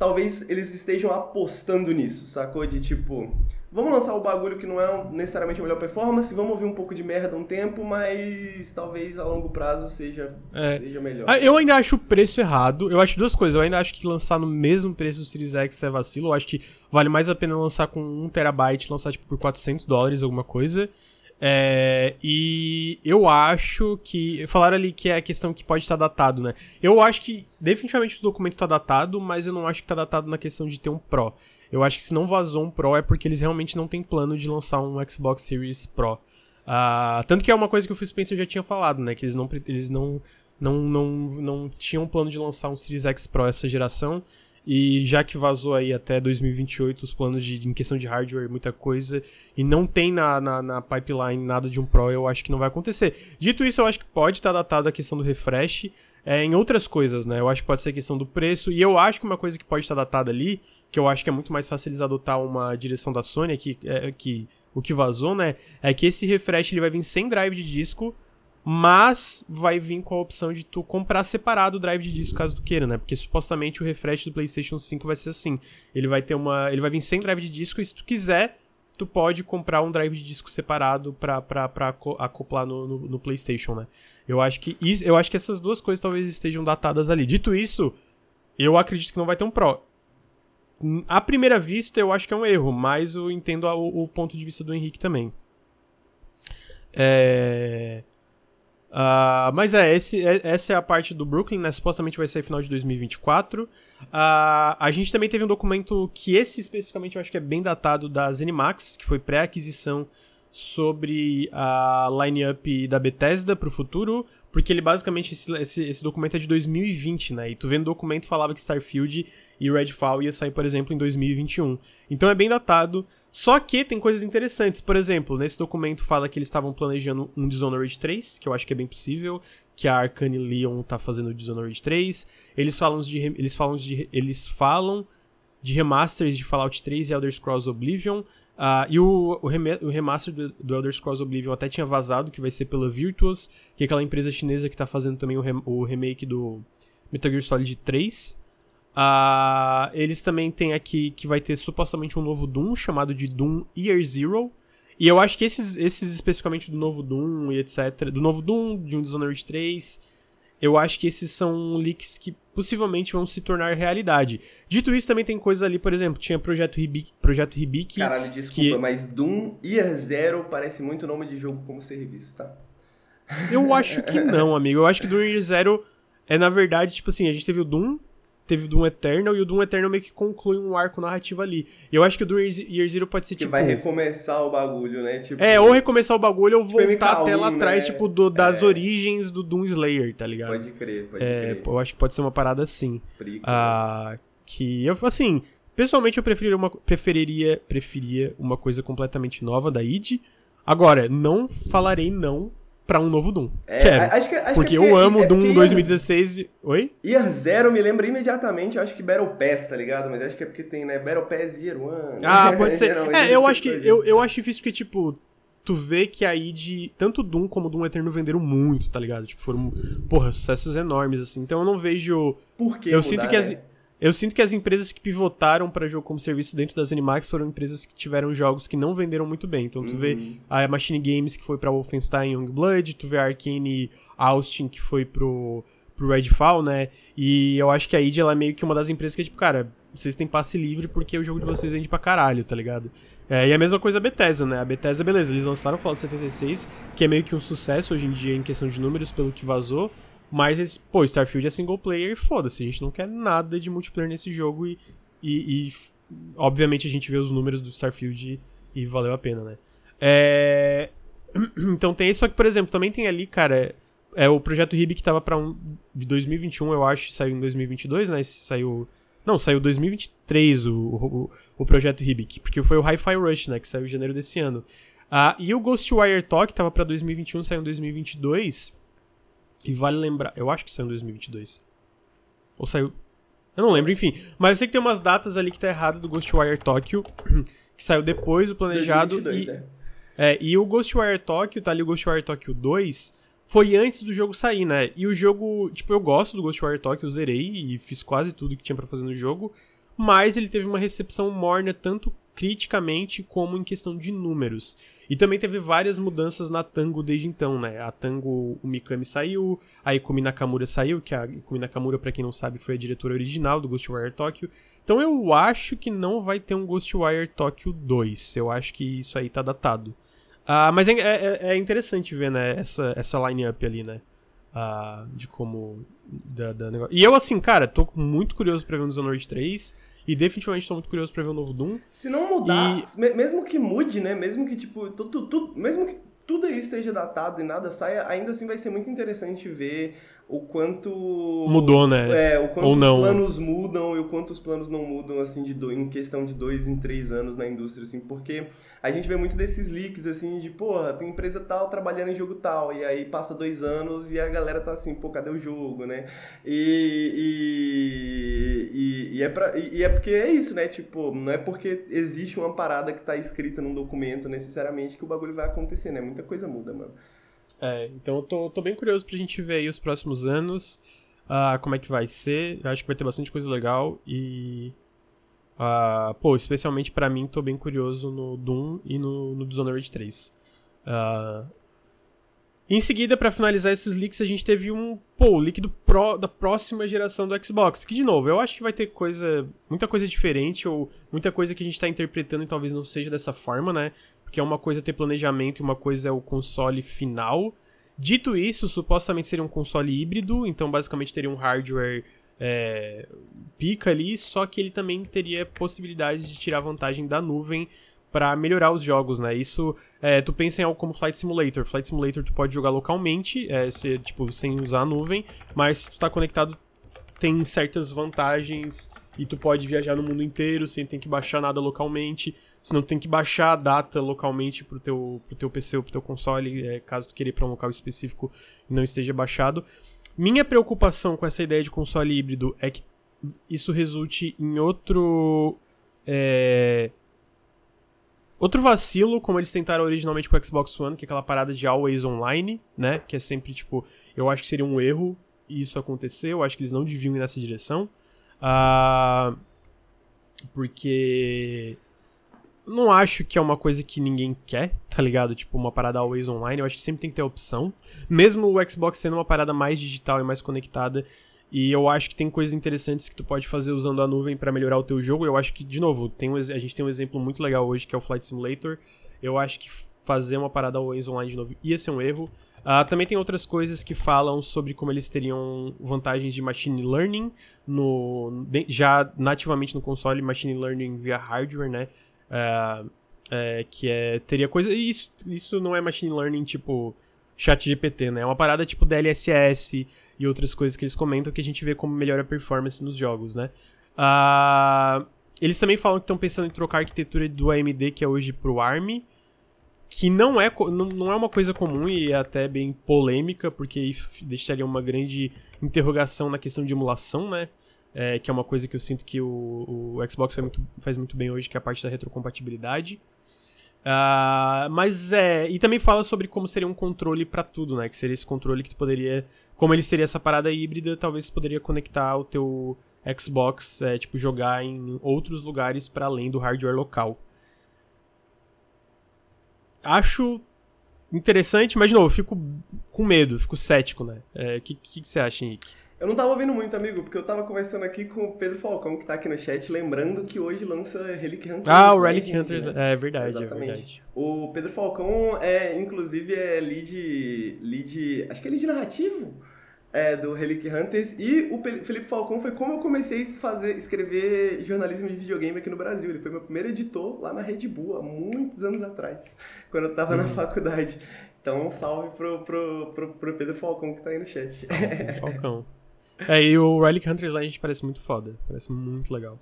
talvez eles estejam apostando nisso, sacou? De tipo, vamos lançar o bagulho que não é necessariamente a melhor performance, vamos ouvir um pouco de merda um tempo, mas talvez a longo prazo seja, é. seja melhor. Ah, eu ainda acho o preço errado. Eu acho duas coisas. Eu ainda acho que lançar no mesmo preço do Series X é vacilo. Eu acho que vale mais a pena lançar com 1 terabyte, lançar tipo por 400 dólares, alguma coisa. É, e eu acho que. Falaram ali que é a questão que pode estar datado, né? Eu acho que definitivamente o documento está datado, mas eu não acho que está datado na questão de ter um Pro. Eu acho que se não vazou um Pro é porque eles realmente não têm plano de lançar um Xbox Series Pro. Uh, tanto que é uma coisa que o Phil Spencer já tinha falado, né? Que eles não, eles não, não, não, não tinham plano de lançar um Series X Pro essa geração. E já que vazou aí até 2028 os planos de, em questão de hardware, muita coisa, e não tem na, na, na, pipeline nada de um Pro, eu acho que não vai acontecer. Dito isso, eu acho que pode estar datado a questão do refresh é, em outras coisas, né? Eu acho que pode ser questão do preço, e eu acho que uma coisa que pode estar datada ali, que eu acho que é muito mais fácil eles adotar uma direção da Sony, que, é, que o que vazou, né? É que esse refresh ele vai vir sem drive de disco mas vai vir com a opção de tu comprar separado o drive de disco caso tu queira, né? Porque supostamente o refresh do PlayStation 5 vai ser assim. Ele vai ter uma, ele vai vir sem drive de disco e se tu quiser, tu pode comprar um drive de disco separado pra, acoplar no, no, no, PlayStation, né? Eu acho, que isso, eu acho que essas duas coisas talvez estejam datadas ali. Dito isso, eu acredito que não vai ter um Pro. À primeira vista, eu acho que é um erro, mas eu entendo o, o ponto de vista do Henrique também. É. Uh, mas é, esse, é, essa é a parte do Brooklyn, né? Supostamente vai sair final de 2024. Uh, a gente também teve um documento que esse especificamente eu acho que é bem datado da Zenimax, que foi pré-aquisição sobre a line-up da Bethesda pro futuro, porque ele basicamente, esse, esse, esse, documento é de 2020, né? E tu vendo o documento falava que Starfield e Redfall ia sair, por exemplo, em 2021. Então é bem datado. Só que tem coisas interessantes. Por exemplo, nesse documento fala que eles estavam planejando um Dishonored 3, que eu acho que é bem possível, que a Arcane Leon tá fazendo o Dishonored 3. Eles falam de eles falam de eles falam de remasters de Fallout 3 e Elder Scrolls Oblivion. Uh, e o, o, o remaster do, do, Elder Scrolls Oblivion até tinha vazado, que vai ser pela Virtuos, que é aquela empresa chinesa que tá fazendo também o, o remake do Metal Gear Solid 3. Uh, eles também têm aqui que vai ter supostamente um novo Doom chamado de Doom Year Zero. E eu acho que esses, esses especificamente do novo Doom e etc. Do novo Doom, de um Dishonored 3. Eu acho que esses são leaks que possivelmente vão se tornar realidade. Dito isso, também tem coisas ali, por exemplo, tinha Projeto Hibik. Projeto Hibik Caralho, desculpa, que... mas Doom Year Zero parece muito nome de jogo como serviço, tá? Eu acho que não, amigo. Eu acho que Doom Year Zero é, na verdade, tipo assim, a gente teve o Doom, teve o Doom Eternal, e o Doom Eternal meio que conclui um arco narrativo ali. E eu acho que o Doom Year Zero pode ser que tipo. vai recomeçar o bagulho, né? Tipo, é, ou recomeçar o bagulho ou tipo voltar MK1, até lá atrás, né? tipo, do, das é. origens do Doom Slayer, tá ligado? Pode crer, pode é, crer. Eu acho que pode ser uma parada assim. Ah, que eu, assim, pessoalmente eu preferiria uma, preferiria, preferia uma coisa completamente nova da id. Agora, não falarei não pra um novo Doom. É, Quero. Acho que, acho porque, que é eu amo é Doom 2016. Year, Oi? Year Zero me lembra imediatamente, eu acho que Battle Pass, tá ligado? Mas acho que é porque tem, né? Battle Pass Year One. Ah, pode ser. é, eu acho que. Eu, eu acho difícil porque, tipo, tu vê que a id, tanto Doom como Doom Eterno venderam muito, tá ligado? Tipo, foram, porra, sucessos enormes, assim. Então eu não vejo. Por que? Eu mudar, sinto que né? Eu sinto que as empresas que pivotaram para jogo como serviço dentro das Animax foram empresas que tiveram jogos que não venderam muito bem. Então tu uhum. vê a Machine Games que foi para Wolfenstein Youngblood, tu vê a Arkane Austin que foi pro pro Redfall, né? E eu acho que a id ela é meio que uma das empresas que é tipo, cara, vocês têm passe livre porque o jogo de vocês vende pra caralho, tá ligado? É, e a mesma coisa a Bethesda, né? A Bethesda, beleza, eles lançaram o Fallout 76, que é meio que um sucesso hoje em dia em questão de números, pelo que vazou. Mas, pô, Starfield é single player, foda-se, a gente não quer nada de multiplayer nesse jogo e, e, e, obviamente a gente vê os números do Starfield e, e valeu a pena, né? É... Então tem isso, só que, por exemplo, também tem ali, cara, é o projeto RIB que tava pra um, de 2021, eu acho, saiu em 2022, né? Saiu... Não, saiu 2023 o, o, o projeto Hibik, porque foi o Hi-Fi Rush, né, que saiu em janeiro desse ano. Ah, e o Ghostwire Talk tava pra 2021, saiu em 2022. E vale lembrar, eu acho que saiu em 2022. Ou saiu. Eu não lembro, enfim. Mas eu sei que tem umas datas ali que tá errada do Ghostwire Tokyo, que saiu depois do planejado. 2022, e, é. é. e o Ghostwire Tokyo, tá ali o Ghostwire Tokyo 2, foi antes do jogo sair, né? E o jogo, tipo, eu gosto do Ghostwire Tokyo, eu zerei e fiz quase tudo que tinha para fazer no jogo, mas ele teve uma recepção morna tanto criticamente como em questão de números. E também teve várias mudanças na Tango desde então, né? A Tango, o Mikami saiu, a Ikumi Nakamura saiu, que a Ikumi Nakamura, para quem não sabe, foi a diretora original do Ghostwire Tokyo. Então eu acho que não vai ter um Ghostwire Tokyo 2. Eu acho que isso aí tá datado. Uh, mas é, é, é, interessante ver, né, essa, essa line-up ali, né? Uh, de como. Da, da negócio. E eu, assim, cara, tô muito curioso pra ver o Dishonored 3. E definitivamente tô muito curioso pra ver o novo Doom. Se não mudar, e... mesmo que mude, né? Mesmo que, tipo, tudo, tudo, mesmo que tudo aí esteja datado e nada saia, ainda assim vai ser muito interessante ver o quanto mudou, né? É, o quanto Ou os não. planos mudam e o quanto os planos não mudam assim de do, em questão de dois em três anos na indústria, assim, porque a gente vê muito desses leaks assim de porra, tem empresa tal trabalhando em jogo tal e aí passa dois anos e a galera tá assim, pô, cadê o jogo, né? E, e, e, e é pra, e, e, é porque é isso, né? Tipo, não é porque existe uma parada que tá escrita num documento necessariamente que o bagulho vai acontecer, né? Muita coisa muda, mano. É, então eu tô, tô bem curioso pra gente ver aí os próximos anos, uh, como é que vai ser. Eu acho que vai ter bastante coisa legal e. Uh, pô, especialmente para mim, tô bem curioso no Doom e no, no Dishonored 3. Uh, em seguida, para finalizar esses leaks, a gente teve um, pô, o leak do Pro, da próxima geração do Xbox. Que, de novo, eu acho que vai ter coisa, muita coisa diferente, ou muita coisa que a gente tá interpretando e talvez não seja dessa forma, né? Porque é uma coisa ter planejamento e uma coisa é o console final. Dito isso, supostamente seria um console híbrido, então basicamente teria um hardware é, pica ali, só que ele também teria possibilidade de tirar vantagem da nuvem para melhorar os jogos, né? Isso, é, tu pensa em algo como Flight Simulator. Flight Simulator tu pode jogar localmente, é, tipo, sem usar a nuvem, mas se tu tá conectado tem certas vantagens e tu pode viajar no mundo inteiro sem ter que baixar nada localmente. Se não tem que baixar a data localmente pro teu, pro teu PC ou pro teu console, é, caso tu queira ir pra um local específico e não esteja baixado. Minha preocupação com essa ideia de console híbrido é que isso resulte em outro. É, Outro vacilo, como eles tentaram originalmente com o Xbox One, que é aquela parada de always online, né? Que é sempre, tipo, eu acho que seria um erro isso acontecer, eu acho que eles não deviam ir nessa direção. Uh, porque não acho que é uma coisa que ninguém quer, tá ligado? Tipo, uma parada always online. Eu acho que sempre tem que ter opção. Mesmo o Xbox sendo uma parada mais digital e mais conectada, e eu acho que tem coisas interessantes que tu pode fazer usando a nuvem para melhorar o teu jogo. Eu acho que, de novo, tem um, a gente tem um exemplo muito legal hoje que é o Flight Simulator. Eu acho que fazer uma parada always online de novo ia ser um erro. Uh, também tem outras coisas que falam sobre como eles teriam vantagens de machine learning no, já nativamente no console, machine learning via hardware, né? Uh, é, que é, teria coisa. Isso, isso não é machine learning tipo chat GPT, né? É uma parada tipo DLSS e outras coisas que eles comentam que a gente vê como melhora a performance nos jogos, né? Uh, eles também falam que estão pensando em trocar a arquitetura do AMD, que é hoje, pro ARM, que não é, não é uma coisa comum e é até bem polêmica, porque deixaria uma grande interrogação na questão de emulação, né? É, que é uma coisa que eu sinto que o, o Xbox faz muito, faz muito bem hoje, que é a parte da retrocompatibilidade. Uh, mas é. E também fala sobre como seria um controle para tudo, né? Que seria esse controle que tu poderia. Como ele seria essa parada híbrida, talvez tu poderia conectar o teu Xbox, é, tipo, jogar em outros lugares para além do hardware local. Acho interessante, mas de novo, fico com medo, fico cético, né? O é, que, que, que você acha, Henrique? Eu não tava ouvindo muito, amigo, porque eu tava conversando aqui com o Pedro Falcão, que tá aqui no chat, lembrando que hoje lança Relic Hunters. Ah, o Relic Hunters, né? é verdade, é Exatamente. é verdade. O Pedro Falcão, é, inclusive, é lead, lead, acho que é lead narrativo é, do Relic Hunters, e o Felipe Falcão foi como eu comecei a fazer, escrever jornalismo de videogame aqui no Brasil. Ele foi meu primeiro editor lá na Red Bull, há muitos anos atrás, quando eu tava uhum. na faculdade. Então, um salve pro, pro, pro, pro Pedro Falcão que tá aí no chat. Falcão. É, e o Relic Hunters lá a gente parece muito foda. Parece muito legal.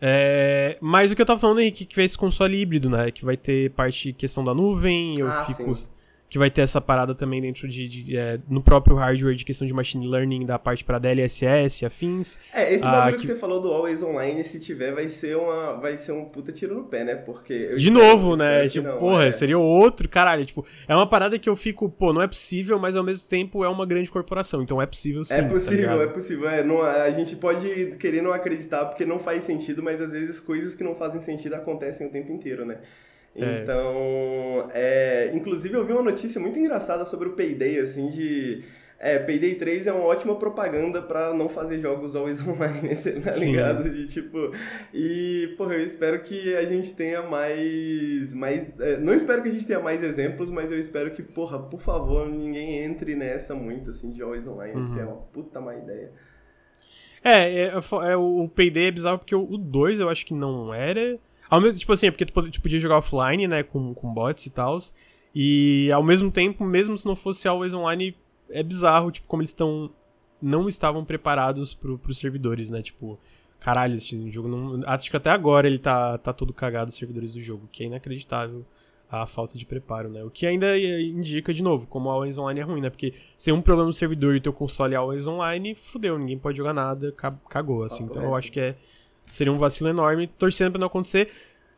É, mas o que eu tava falando, Henrique, que vai esse console híbrido, né? Que vai ter parte questão da nuvem, eu ah, fico. Sim que vai ter essa parada também dentro de, de é, no próprio hardware de questão de machine learning da parte para DLSS afins. É, esse bagulho ah, que... que... você falou do Always Online, se tiver, vai ser uma vai ser um puta tiro no pé, né? Porque De novo, né? Tipo, não, porra, é. seria outro, caralho, tipo, é uma parada que eu fico, pô, não é possível, mas ao mesmo tempo é uma grande corporação, então é possível sim. É possível, tá é possível, é, não, a gente pode querer não acreditar porque não faz sentido, mas às vezes coisas que não fazem sentido acontecem o tempo inteiro, né? É. Então, é, inclusive eu vi uma notícia muito engraçada sobre o Payday, assim, de... É, Payday 3 é uma ótima propaganda para não fazer jogos always online, tá ligado? Sim. De tipo. E, porra, eu espero que a gente tenha mais. mais é, não espero que a gente tenha mais exemplos, mas eu espero que, porra, por favor, ninguém entre nessa muito, assim, de always online, uhum. porque é uma puta má ideia. É, é, é, o Payday é bizarro porque o 2 eu acho que não era. Ao mesmo, tipo assim, é porque tu, tu podia jogar offline, né, com, com bots e tal. E ao mesmo tempo, mesmo se não fosse always online, é bizarro, tipo, como eles estão. Não estavam preparados pro, pros servidores, né? Tipo, caralho, esse jogo não. Acho que até agora ele tá, tá todo cagado os servidores do jogo, que é inacreditável a falta de preparo, né? O que ainda indica, de novo, como Always Online é ruim, né? Porque se tem um problema no servidor e teu console é Always Online, fudeu, ninguém pode jogar nada, cagou, assim. então eu acho que é Seria um vacilo enorme, torcendo pra não acontecer.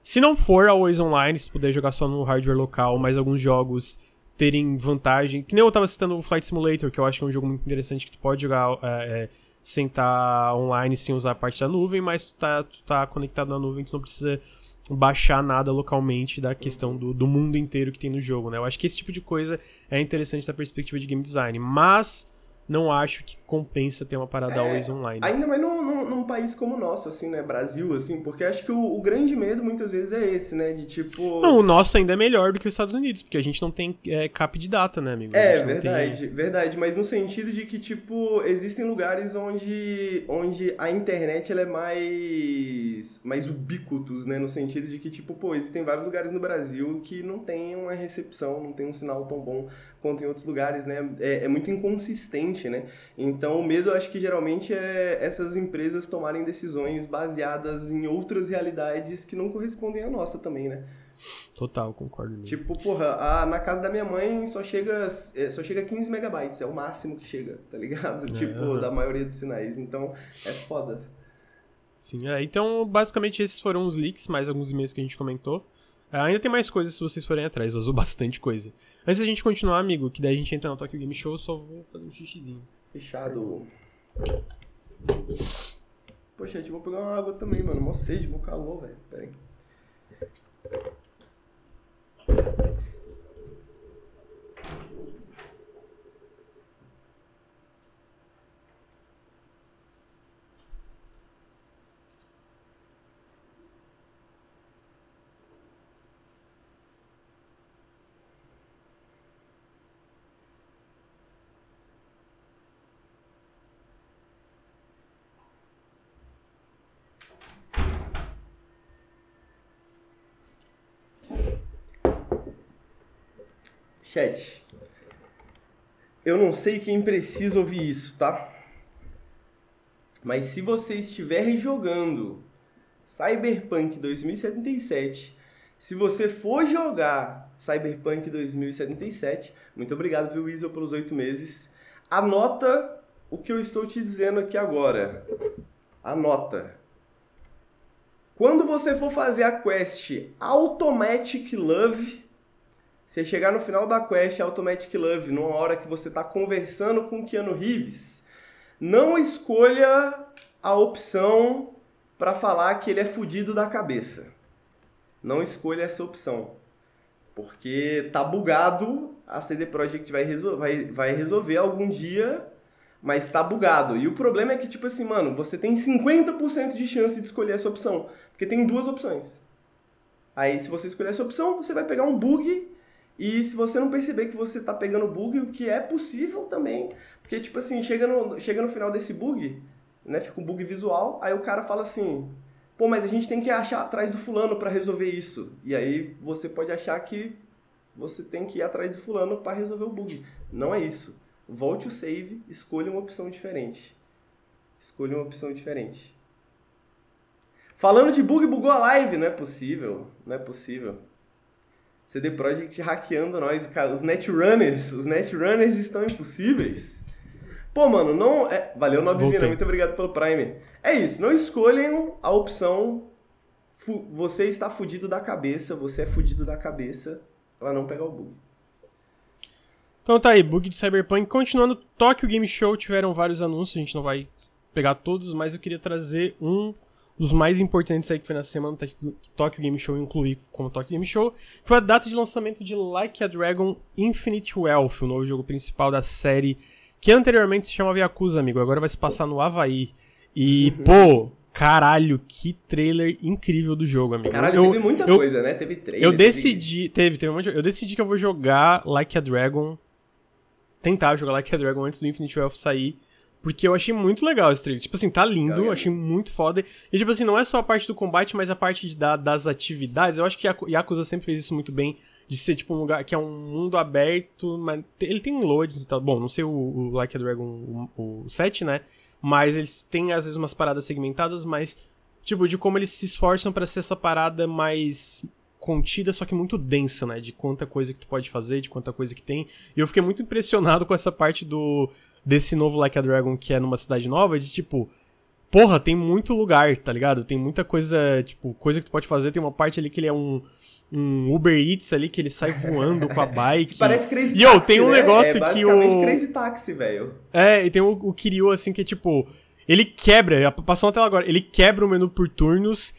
Se não for Always Online, se puder jogar só no hardware local, mas alguns jogos terem vantagem. Que nem eu tava citando o Flight Simulator, que eu acho que é um jogo muito interessante que tu pode jogar é, é, sem estar online, sem usar a parte da nuvem, mas tu tá, tu tá conectado na nuvem, tu não precisa baixar nada localmente da questão do, do mundo inteiro que tem no jogo, né? Eu acho que esse tipo de coisa é interessante da perspectiva de game design, mas não acho que compensa ter uma parada É, always online. Ainda mais num, num, num país como o nosso, assim, né? Brasil, assim, porque acho que o, o grande medo muitas vezes é esse, né? De tipo. Não, o nosso ainda é melhor do que os Estados Unidos, porque a gente não tem é, cap de data, né, amigo? É, não tem- verdade, verdade, mas no sentido de que, tipo, existem lugares onde, onde a internet ela é mais, mais ubíquitos, né? No sentido de que, tipo, pô, existem vários lugares no Brasil que não tem uma recepção, não tem um sinal tão bom quanto em outros lugares, né? É, é muito inconsistente, né? Então, o medo, acho que geralmente é essas empresas tomarem decisões baseadas em outras realidades que não correspondem à nossa também, né? Total, concordo. mesmo. Tipo, porra, a- na casa da minha mãe só chega, é, só chega 15 megabytes, é o máximo que chega, tá ligado? Tipo, aham. da maioria dos sinais. Então, é foda. Sim, é, então basicamente esses foram os leaks, mais alguns e-mails que a gente comentou. É, ainda tem mais coisas se vocês forem atrás, vazou bastante coisa. Antes da gente continuar, amigo, que daí a gente entra no Tokyo Game Show, eu só vou fazer um xixizinho. Fechado. Poxa, gente, vou pegar uma água também, mano. Mó sede, mó calor, velho. Pera aí. Chat. Eu não sei quem precisa ouvir isso, tá? Mas se você estiver jogando Cyberpunk 2077, se você for jogar Cyberpunk 2077, muito obrigado, viu, Weasel, pelos oito meses. Anota o que eu estou te dizendo aqui agora. Anota. Quando você for fazer a quest Automatic Love, você chegar no final da quest Automatic Love, numa hora que você está conversando com Keanu Reeves, não escolha a opção para falar que ele é fudido da cabeça. Não escolha essa opção. Porque tá bugado, a CD Projekt vai, resol vai, vai resolver algum dia, mas tá bugado. E o problema é que, tipo assim, mano, você tem 50% de chance de escolher essa opção. Porque tem duas opções. Aí, se você escolher essa opção, você vai pegar um bug e se você não perceber que você tá pegando bug, o que é possível também, porque tipo assim, chega no, chega no final desse bug, né, fica um bug visual, aí o cara fala assim: "Pô, mas a gente tem que achar atrás do fulano para resolver isso". E aí você pode achar que você tem que ir atrás do fulano para resolver o bug. Não é isso. Volte o save, escolha uma opção diferente. Escolha uma opção diferente. Falando de bug, bugou a live, não é possível, não é possível. CD Projekt hackeando nós, cara. Os netrunners, os netrunners estão impossíveis. Pô, mano, não. É... Valeu, Nobivina, muito obrigado pelo Prime. É isso, não escolham a opção. Você está fudido da cabeça, você é fudido da cabeça pra não pegar o bug. Então tá aí, bug de Cyberpunk. Continuando, Tokyo Game Show tiveram vários anúncios, a gente não vai pegar todos, mas eu queria trazer um dos mais importantes aí que foi na semana que Tokyo Game Show incluir como Tokyo Game Show. Foi a data de lançamento de Like a Dragon Infinite Wealth, o novo jogo principal da série, que anteriormente se chamava Yakuza, amigo, agora vai se passar no Havaí. E, pô, caralho, que trailer incrível do jogo, amigo. Caralho, eu, teve muita eu- coisa, né? Teve trailer. eu decidi, teve, teve um monte de- Eu decidi que eu vou jogar Like a Dragon. Tentar jogar Like a Dragon antes do Infinite Wealth sair. Porque eu achei muito legal esse trailer. Tipo assim, tá lindo, Legal. achei muito foda. E tipo assim, não é só a parte do combate, mas a parte de- da- das atividades. Eu acho que Yaku- Yakuza sempre fez isso muito bem. De ser tipo um lugar que é um mundo aberto, mas ele tem loads e tal. Bom, não sei o, o Like a Dragon, o, o 7, né? Mas eles têm às vezes umas paradas segmentadas, mas tipo, de como eles se esforçam pra ser essa parada mais contida, só que muito densa, né? De quanta coisa que tu pode fazer, de quanta coisa que tem. E eu fiquei muito impressionado com essa parte do desse novo Like a Dragon que é numa cidade nova, de tipo, porra, tem muito lugar, tá ligado? Tem muita coisa, tipo, coisa que tu pode fazer. Tem uma parte ali que ele é um, um Uber Eats ali, que ele sai voando com a bike. Parece Crazy E, Taxi, tem um né? negócio é que o- Crazy Taxi, velho. É, e tem o, o Kiryu, assim, que é tipo. ele quebra, passou na tela agora, ele quebra o menu por turnos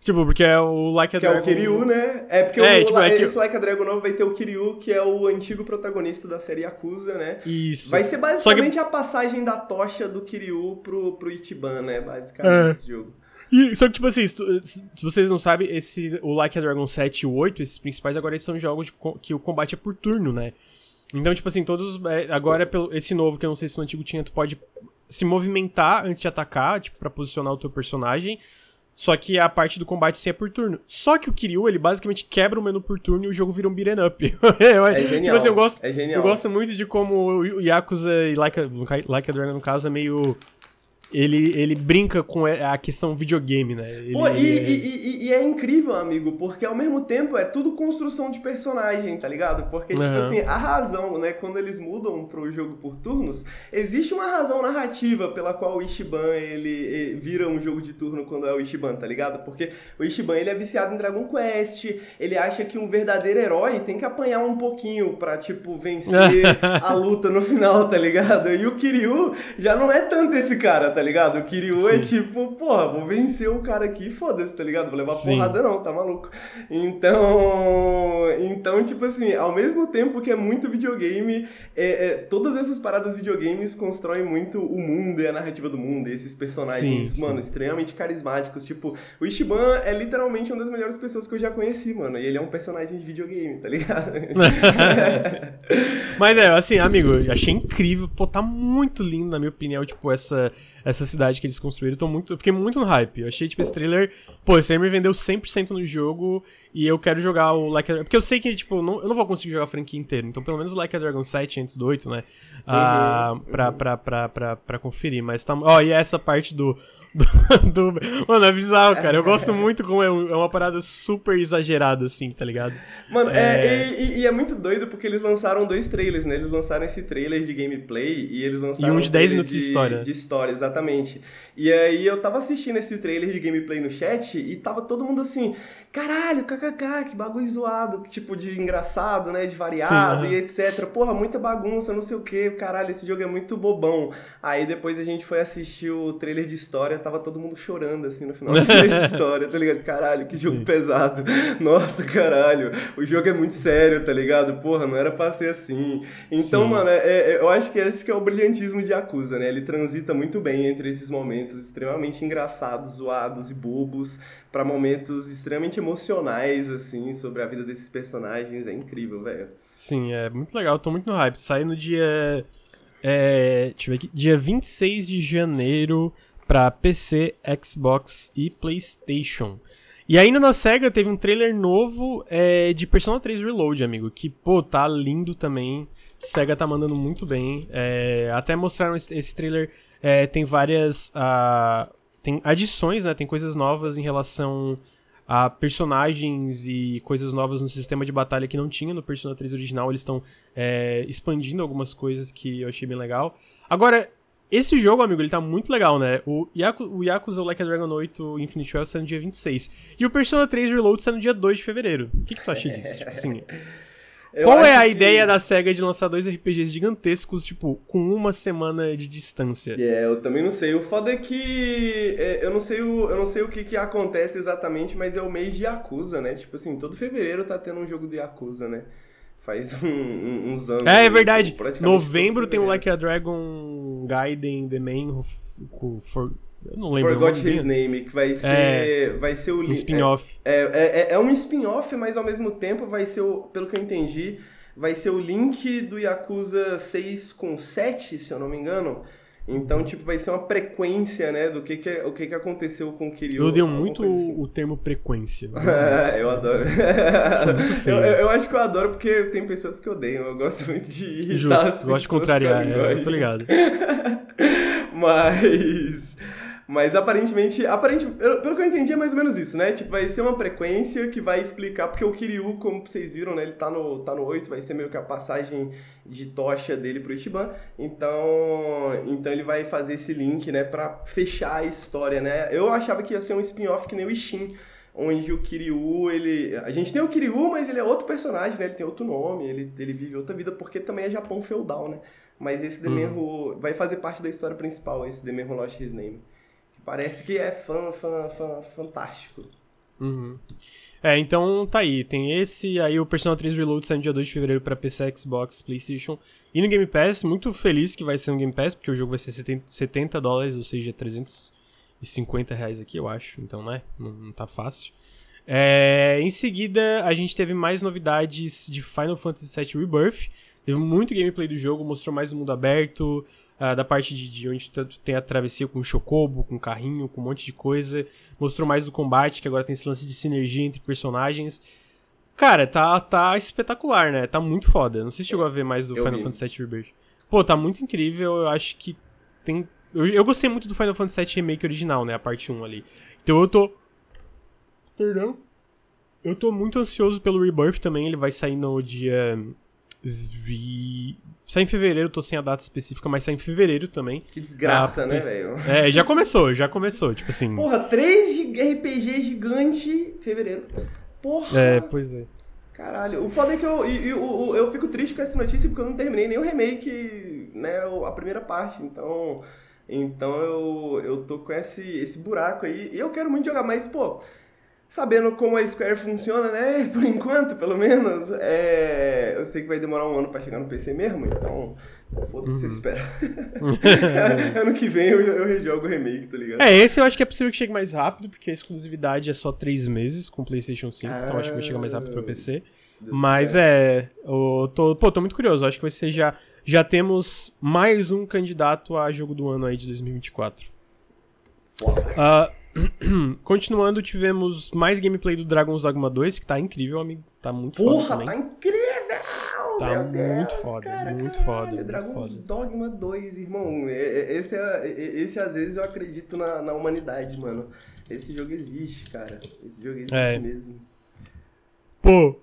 Tipo, porque é o Like a que Dragon. Que é o Kiryu, né? É porque é, o, tipo, é esse que... Like a Dragon novo vai ter o Kiryu, que é o antigo protagonista da série Yakuza, né? Isso. Vai ser basicamente que... a passagem da tocha do Kiryu pro, pro Ichiban, né? Basicamente, é. esse jogo. E, só que, tipo assim, se, se, vocês não sabem, esse, o Like a Dragon 7 e o 8, esses principais, agora eles são jogos de, que o combate é por turno, né? Então, tipo assim, todos. É, agora, pelo, esse novo, que eu não sei se no antigo tinha, tu pode se movimentar antes de atacar, tipo, pra posicionar o teu personagem. Só que a parte do combate sim é por turno. Só que o Kiryu, ele basicamente quebra o menu por turno e o jogo vira um beat'em up. é genial. Tipo assim, eu gosto, é genial. eu gosto muito de como o Yakuza e like a, like a Dragon, no caso, é meio ele, ele brinca com a questão videogame, né? Ele, Pô, e, e, e, é incrível, amigo, porque ao mesmo tempo é tudo construção de personagem, tá ligado? Porque, tipo uhum. assim, a razão, né, quando eles mudam pro jogo por turnos, existe uma razão narrativa pela qual o Ishiban, ele, ele vira um jogo de turno quando é o Ishiban, tá ligado? Porque o Ishiban, ele é viciado em Dragon Quest, ele acha que um verdadeiro herói tem que apanhar um pouquinho pra, tipo, vencer a luta no final, tá ligado? E o Kiryu já não é tanto esse cara, tá ligado? O Kiryu é Sim. é tipo, porra, vou vencer o cara aqui, foda-se, tá ligado? Vou levar Sim. porrada não, tá maluco? Então, então, tipo assim, ao mesmo tempo que é muito videogame, é, é, todas essas paradas videogames constroem muito o mundo e a narrativa do mundo, e esses personagens, sim, mano, sim. extremamente carismáticos. Tipo, o Ishiban é literalmente uma das melhores pessoas que eu já conheci, mano, e ele é um personagem de videogame, tá ligado? Mas é, assim, amigo, achei incrível, pô, tá muito lindo, na minha opinião, tipo, essa essa cidade que eles construíram. Tô muito, eu fiquei muito no hype. Eu achei, tipo, esse trailer. Pô, esse trailer me vendeu 100% no jogo. E eu quero jogar o Like a Porque eu sei que, tipo, não, eu não vou conseguir jogar a franquia inteira. Então, pelo menos o Like a Dragon 7 antes do 8, né? Uhum, ah, pra, uhum. pra, pra, pra, pra conferir. Mas tá. Ó, e essa parte do do, do, Mano, é bizarro, cara. Eu gosto muito como é, é, uma parada super exagerada, assim, tá ligado? Mano, é... é e, e, é muito doido porque eles lançaram dois trailers, né? Eles lançaram esse trailer de gameplay e eles lançaram. E um de 10 minutos de, de, história. De história, exatamente. E aí eu tava assistindo esse trailer de gameplay no chat e tava todo mundo assim, caralho, kkk, que bagulho zoado, tipo de engraçado, né? De variado Sim, e etc. Porra, muita bagunça, não sei o que, caralho, esse jogo é muito bobão. Aí depois a gente foi assistir o trailer de história, tava todo mundo chorando assim no final de história, tá ligado? Caralho, que jogo Sim. pesado. Nossa, caralho, o jogo é muito sério, tá ligado? Porra, não era pra ser assim. Então, Sim. mano, é, é, eu acho que esse que é o brilhantismo de Yakuza, né? Ele transita muito bem entre esses momentos extremamente engraçados, zoados e bobos para momentos extremamente emocionais, assim, sobre a vida desses personagens. É incrível, velho. Sim, é muito legal. tô muito no hype. Sai no dia. É, deixa eu ver aqui. Dia 26 de janeiro para PC, Xbox e PlayStation. E ainda na SEGA teve um trailer novo é, de Persona 3 Reload, amigo. Que, pô, tá lindo também. SEGA tá mandando muito bem. É, até mostraram esse, esse trailer. É, tem várias. Uh, tem adições, né? Tem coisas novas em relação a personagens e coisas novas no sistema de batalha que não tinha no Persona 3 original. Eles estão é, expandindo algumas coisas que eu achei bem legal. Agora, esse jogo, amigo, ele tá muito legal, né? O, Yaku, o Yakuza Like a Dragon 8 Infinite Wealth sai no dia 26. E o Persona 3 Reload sai no dia 2 de fevereiro. O que, que tu acha disso? tipo assim. Qual é a que... ideia da SEGA de lançar dois RPGs gigantescos, tipo, com uma semana de distância? É, yeah, eu também não sei. O foda é que é, eu não sei o, eu não sei o que, que acontece exatamente, mas é o mês de Yakuza, né? Tipo assim, todo fevereiro tá tendo um jogo do Yakuza, né? Faz um, um, uns anos. É, é verdade. Tipo, Novembro tem o Like a Dragon Gaiden The Man for, eu não lembro. Forgot His Name, que vai ser, é, vai ser o... Um spin-off. É, é, é, é um spin-off, mas ao mesmo tempo vai ser, o, pelo que eu entendi, vai ser o link do Yakuza 6 com 7, se eu não me engano. Então, tipo, vai ser uma frequência, né, do que que, o que que aconteceu com o Kiryu. Eu odeio muito assim. o, termo frequência. é, eu adoro. Feio. Eu, eu, acho que eu adoro porque tem pessoas que odeiam. Eu gosto muito de irritar Justo, gosto de contrariar, é, eu tô ligado. Mas... Mas aparentemente, aparentemente, pelo que eu entendi é mais ou menos isso, né? Tipo, vai ser uma frequência que vai explicar, porque o Kiryu, como vocês viram, né? Ele tá no, tá no 8, vai ser meio que a passagem de tocha dele pro Ichiban. Então, então ele vai fazer esse link, né? Pra fechar a história, né? Eu achava que ia ser um spin-off que nem o Ishin onde o Kiryu, ele... A gente tem o Kiryu, mas ele é outro personagem, né? Ele tem outro nome, ele, ele vive outra vida, porque também é Japão feudal, né? Mas esse Demerro uhum. vai fazer parte da história principal, esse Demerro Lost His Name. Parece que é fã, fã, fã, fantástico. Uhum. É, então tá aí. Tem esse, aí o Persona 3 Reload sai no dia 2 de fevereiro pra PC, Xbox, Playstation e no Game Pass. Muito feliz que vai ser no Game Pass, porque o jogo vai ser 70, 70 dólares, ou seja, 350 reais aqui, eu acho. Então, né, não, não tá fácil. É, em seguida, a gente teve mais novidades de Final Fantasy VII Rebirth. Teve muito gameplay do jogo, mostrou mais o mundo aberto, Uh, da parte de, de, onde tem a travessia com o chocobo, com o carrinho, com um monte de coisa. Mostrou mais do combate, que agora tem esse lance de sinergia entre personagens. Cara, tá, tá espetacular, né? Tá muito foda. Não sei se chegou a ver mais do eu Final vi. Fantasy VII Rebirth. Pô, tá muito incrível. Eu acho que tem. Eu, eu gostei muito do Final Fantasy VII Remake original, né? A parte 1 ali. Então eu tô. Perdão. Eu tô muito ansioso pelo Rebirth também. Ele vai sair no dia vi. Sai em fevereiro, tô sem a data específica, mas sai em fevereiro também. Que desgraça, ah, né, velho? É, já começou, já começou, tipo assim. Porra, 3 RPG gigante fevereiro. Porra! É, pois é. Caralho, o foda é que eu, eu, eu, eu, fico triste com essa notícia porque eu não terminei nem o remake, né, a primeira parte, então... Então eu, eu tô com esse, esse buraco aí. E eu quero muito jogar, mas, pô, sabendo como a Square funciona, né? Por enquanto, pelo menos. É... Eu sei que vai demorar um ano para chegar no PC mesmo, então. Foda-se, uhum. eu espero. ano que vem eu, eu rejogo o remake, tá ligado? É, esse eu acho que é possível que chegue mais rápido, porque a exclusividade é só 3 meses com o PlayStation 5, ah, então acho que vai chegar mais rápido pro PC. Mas quiser. é. Eu tô, pô, tô muito curioso. Acho que vai ser já. Já temos mais um candidato a jogo do ano aí de 2024. Foda. Uh, Continuando, tivemos mais gameplay do Dragon's Dogma 2, que tá incrível, amigo. Tá muito Porra, foda também. tá incrível! Tá muito foda, cara, muito caralho, foda. Dragon's foda. Dogma 2, irmão. Esse, é, esse às vezes eu acredito na, na humanidade, mano. Esse jogo existe, cara. Esse jogo existe é. mesmo. Pô,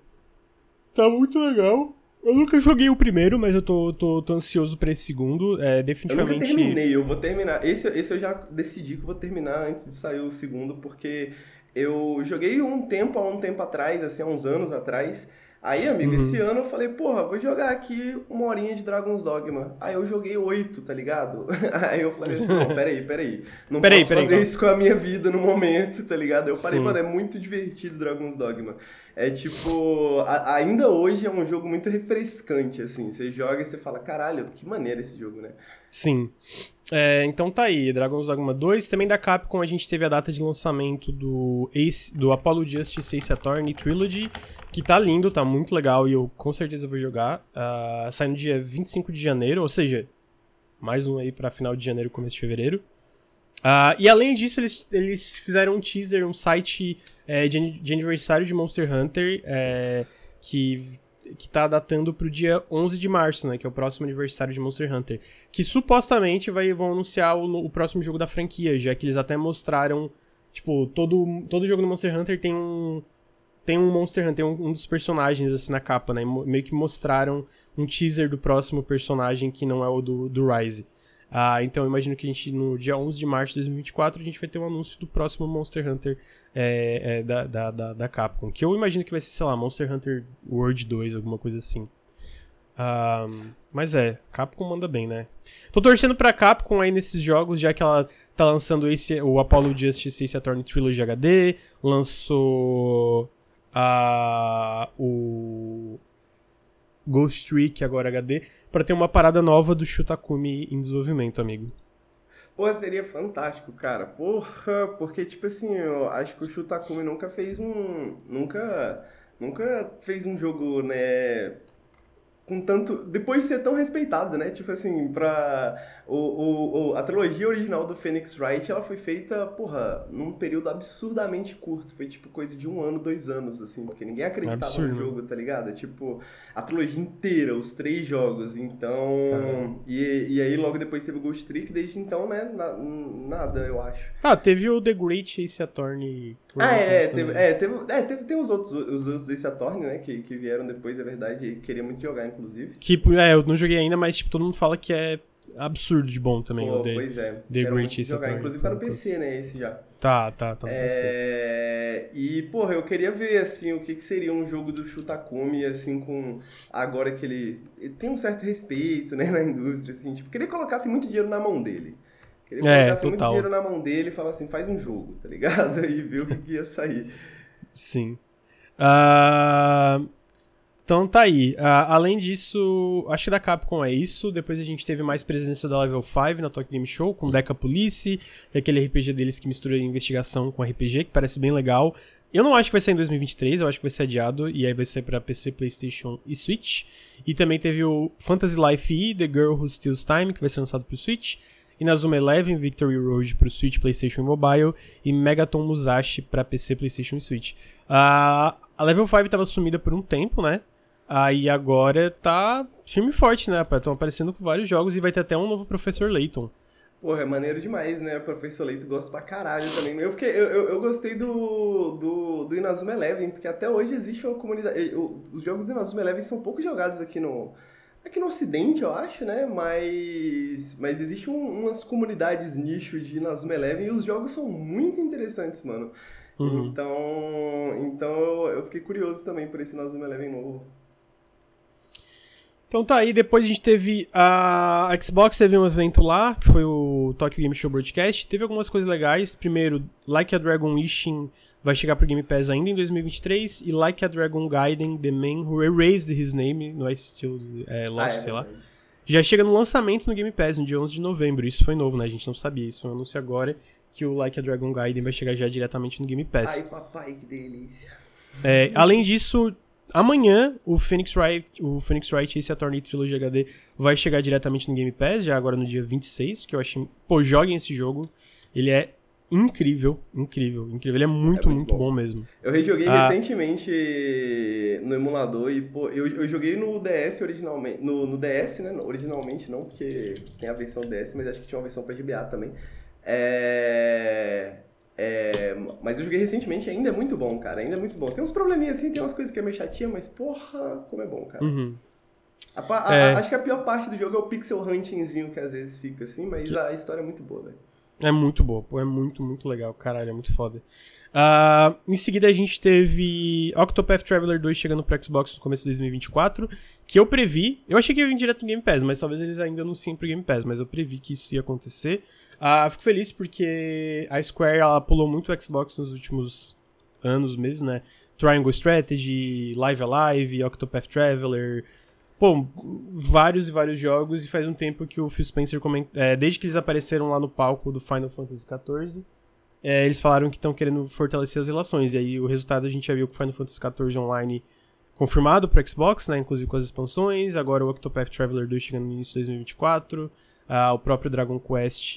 tá muito legal. Eu nunca joguei o primeiro, mas eu tô, tô, tô ansioso pra esse segundo. É, definitivamente. Eu nunca terminei, eu vou terminar. Esse, esse eu já decidi que vou terminar antes de sair o segundo, porque eu joguei um tempo, há um tempo atrás, assim, há uns anos atrás. Aí, amigo, uhum. esse ano eu falei, porra, vou jogar aqui uma horinha de Dragon's Dogma. Aí eu joguei oito, tá ligado? Aí eu falei assim, não, peraí, peraí. Não peraí, posso peraí, fazer então. isso com a minha vida no momento, tá ligado? Eu falei, Sim. mano, é muito divertido Dragon's Dogma. É tipo, a, ainda hoje é um jogo muito refrescante, assim. Você joga e você fala, caralho, que maneira esse jogo, né? Sim. É, então tá aí, Dragon's Dogma 2. Também da Capcom a gente teve a data de lançamento do, Ace, do Apollo Justice Ace Attorney Trilogy, que tá lindo, tá muito legal e eu com certeza vou jogar. Uh, sai no dia 25 de janeiro, ou seja, mais um aí pra final de janeiro, começo de fevereiro. Uh, e além disso, eles, eles fizeram um teaser, um site é, de, de, aniversário de Monster Hunter é, que, que tá datando pro dia 11 de março, né? Que é o próximo aniversário de Monster Hunter. Que supostamente vai, vão anunciar o, o próximo jogo da franquia, já que eles até mostraram. Tipo, todo, todo jogo do Monster Hunter tem um. Tem um Monster Hunter, um, um dos personagens assim na capa, né? Meio que mostraram um teaser do próximo personagem que não é o do, do Rise. Ah, então imagino que a gente, no dia 11 de março de 2024, a gente vai ter um anúncio do próximo Monster Hunter é, é, da, da, da, da, Capcom. Que eu imagino que vai ser, sei lá, Monster Hunter World 2, alguma coisa assim. Ah, mas é, Capcom manda bem, né? Tô torcendo pra Capcom aí nesses jogos, já que ela tá lançando esse, o Apollo Justice Ace Attorney Trilogy HD, lançou a, o Ghost Trick agora HD para ter uma parada nova do Shutakumi em desenvolvimento, amigo. Pô, seria fantástico, cara. Porra, porque, tipo assim, eu acho que o Shutakumi nunca fez um. Nunca. Nunca fez um jogo, né? Com tanto. Depois de ser tão respeitado, né? Tipo assim, pra. O, o, o, a trilogia original do Phoenix Wright ela foi feita, porra, num período absurdamente curto. Foi tipo coisa de um ano, dois anos, assim, porque ninguém acreditava Absurdo. no jogo, tá ligado? Tipo, a trilogia inteira, os três jogos. Então. E, e aí logo depois teve o Ghost Trick, desde então, né? Na, nada, eu acho. Ah, teve o The Great Ace Attorney. Ah, é, teve, é, teve, é, teve, tem os outros, os outros Ace Attorney, né? Que, que vieram depois, é verdade, e queria muito jogar, inclusive. Que, é, eu não joguei ainda, mas tipo, todo mundo fala que é absurdo de bom também. Pô, o The, pois é. The Great jogar. Inclusive tá no. PC, né? Esse já. Tá, tá, tá no PC. É, E, porra, eu queria ver, assim, o que, que seria um jogo do Shutakumi, assim, com... Agora que ele... ele tem um certo respeito, né, na indústria, assim. Tipo, queria que colocasse muito dinheiro na mão dele. Queria que É, colocasse muito dinheiro na mão dele e falasse assim, faz um jogo, tá ligado? E ver o que, que ia sair. Sim. Ah, então tá aí. Ah, além disso, acho que da Capcom é isso. Depois a gente teve mais presença da Level 5 na Tokyo Game Show, com Deca Police, que aquele RPG deles que mistura investigação com RPG, que parece bem legal. Eu não acho que vai sair em 2023, eu acho que vai ser adiado, e aí vai sair pra PC, Playstation e Switch. E também teve o Fantasy Life E, The Girl Who Steals Time, que vai ser lançado pro Switch. Inazuma Eleven, Victory Road pro Switch, Playstation e Mobile. E Megaton Musashi pra PC, Playstation e Switch. Ah, a Level 5 tava sumida por um tempo, né? Aí agora tá firme e forte, né, rapaz? Estão aparecendo com vários jogos e vai ter até um novo Professor Layton. Porra, é maneiro demais, né? Professor Leito gosto pra caralho também. Eu, fiquei, eu, eu, eu gostei do, do, do Inazuma Eleven, porque até hoje existe uma comunidade. o- Os jogos do Inazuma Eleven são pouco jogados aqui no. Aqui no Ocidente, eu acho, né? Mas. Mas existe um- umas comunidades nicho de Inazuma Eleven e os jogos são muito interessantes, mano. Uhum. Então. Então eu, eu fiquei curioso também por esse Inazuma Eleven novo. Então tá aí, depois a gente teve a Xbox, teve um evento lá, que foi o Tokyo Game Show Broadcast. Teve algumas coisas legais. Primeiro, Like a Dragon Wishing vai chegar pro Game Pass ainda em 2023. E Like a Dragon Gaiden, The Man Who Erased His Name, no estilo é, Lost, Ah, é sei lá. Já chega no lançamento no Game Pass, no dia 11 de novembro. Isso foi novo, né? A gente não sabia. Isso foi um anúncio agora que o Like a Dragon Gaiden vai chegar já diretamente no Game Pass. Ai, papai, que delícia. É, além disso, amanhã o Phoenix Wright, o Phoenix Wright Ace Attorney Trilogy HD vai chegar diretamente no Game Pass, já agora no dia 26, que eu achei... Pô, joguem esse jogo. Ele é incrível, incrível, incrível. Ele é muito, É muito muito bom. bom. mesmo. Eu rejoguei Ah. recentemente no emulador e, pô, eu, eu joguei no DS originalmente. No, no DS, né? Originalmente não, porque tem a versão DS, mas acho que tinha uma versão pra GBA também. É. é, mas eu joguei recentemente ainda é muito bom, cara. Ainda é muito bom. Tem uns probleminhas assim, tem umas coisas que é meio chatinha, mas porra, como é bom, cara. Uhum. A a- É. Acho que a pior parte do jogo é o pixel huntingzinho que às vezes fica assim, mas a história é muito boa, velho. É muito boa, pô, é muito, muito legal, caralho, é muito foda. Ah, em seguida a gente teve Octopath Traveler 2 chegando pro Xbox no começo de 2024, que eu previ, eu achei que ia vir direto no Game Pass, mas talvez eles ainda anunciem pro Game Pass, mas eu previ que isso ia acontecer. Ah, fico feliz porque a Square, ela pulou muito o Xbox nos últimos anos, meses, né? Triangle Strategy, Live Alive, Octopath Traveler, pô, vários e vários jogos, e faz um tempo que o Phil Spencer comenta, é, desde que eles apareceram lá no palco do Final Fantasy XIV, é, eles falaram que estão querendo fortalecer as relações, e aí o resultado a gente já viu com o Final Fantasy XIV Online confirmado pro Xbox, né, inclusive com as expansões, agora o Octopath Traveler 2 chegando no início de 2024, ah, o próprio Dragon Quest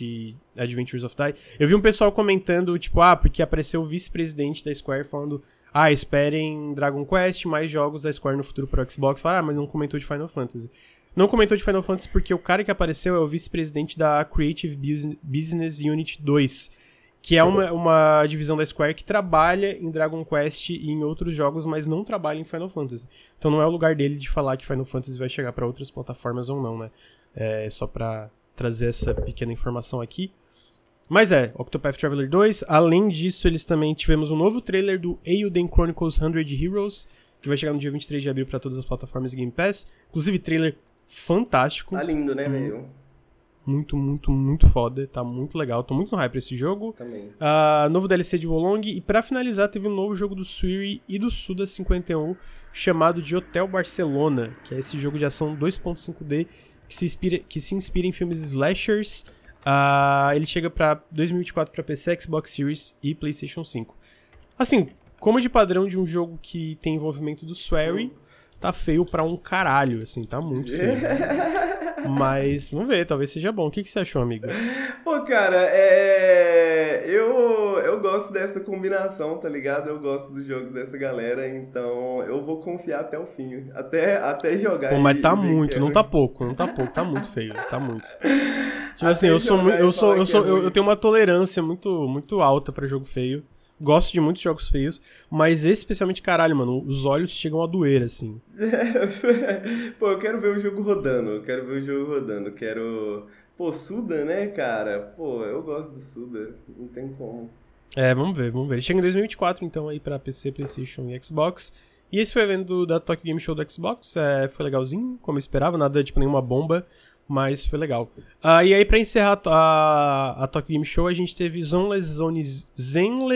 Adventures of Die. Eu vi um pessoal comentando, tipo, ah, porque apareceu o vice-presidente da Square falando ah, esperem Dragon Quest, mais jogos da Square no futuro pro Xbox. Falaram, ah, mas não comentou de Final Fantasy. Não comentou de Final Fantasy porque o cara que apareceu é o vice-presidente da Creative Bus- Business Unit 2, que é uma, uma divisão da Square que trabalha em Dragon Quest e em outros jogos, mas não trabalha em Final Fantasy. Então não é o lugar dele de falar que Final Fantasy vai chegar pra outras plataformas ou não, né? É só pra trazer essa pequena informação aqui. Mas é, Octopath Traveler 2. Além disso, eles também tivemos um novo trailer do Eiyuden Chronicles 100 Heroes, que vai chegar no dia 23 de abril para todas as plataformas Game Pass. Inclusive, trailer fantástico. Tá lindo, né, velho? Muito, muito, muito foda. Tá muito legal. Tô muito no hype pra esse jogo. Também. Ah, novo DLC de Wolong. E pra finalizar, teve um novo jogo do Suiri e do Suda 51, chamado de Hotel Barcelona, que é esse jogo de ação 2.5D que se inspira, que se inspira em filmes slashers. Ah, ele chega pra 2024 pra PC, Xbox Series e PlayStation 5. Assim, como de padrão de um jogo que tem envolvimento do Swery, tá feio pra um caralho, assim, tá muito feio. Mas, vamos ver, talvez seja bom. O que, que você achou, amigo? Pô, cara, é. Eu, eu gosto dessa combinação, tá ligado? Eu gosto do jogo dessa galera, então eu vou confiar até o fim. Até, até jogar. Pô, mas tá muito, é não tá pouco, não tá pouco, tá muito feio, tá muito. Tipo Até assim, eu sou eu sou, eu sou, é eu, eu tenho uma tolerância muito, muito alta pra jogo feio. Gosto de muitos jogos feios, mas esse especialmente, caralho, mano, os olhos chegam a doer, assim. Pô, eu quero ver o jogo rodando, eu quero ver o jogo rodando, quero, Pô, Suda, né, cara? Pô, eu gosto do Suda. Não tem como. É, vamos ver, vamos ver. Chega em 2024, então, aí pra PC, PlayStation e Xbox. E esse foi o evento da Tokyo Game Show do Xbox. É, foi legalzinho, como eu esperava. Nada, tipo, nenhuma bomba, mas foi legal. Ah, e aí, pra encerrar a, a Tokyo Game Show, a gente teve Zenless Zone,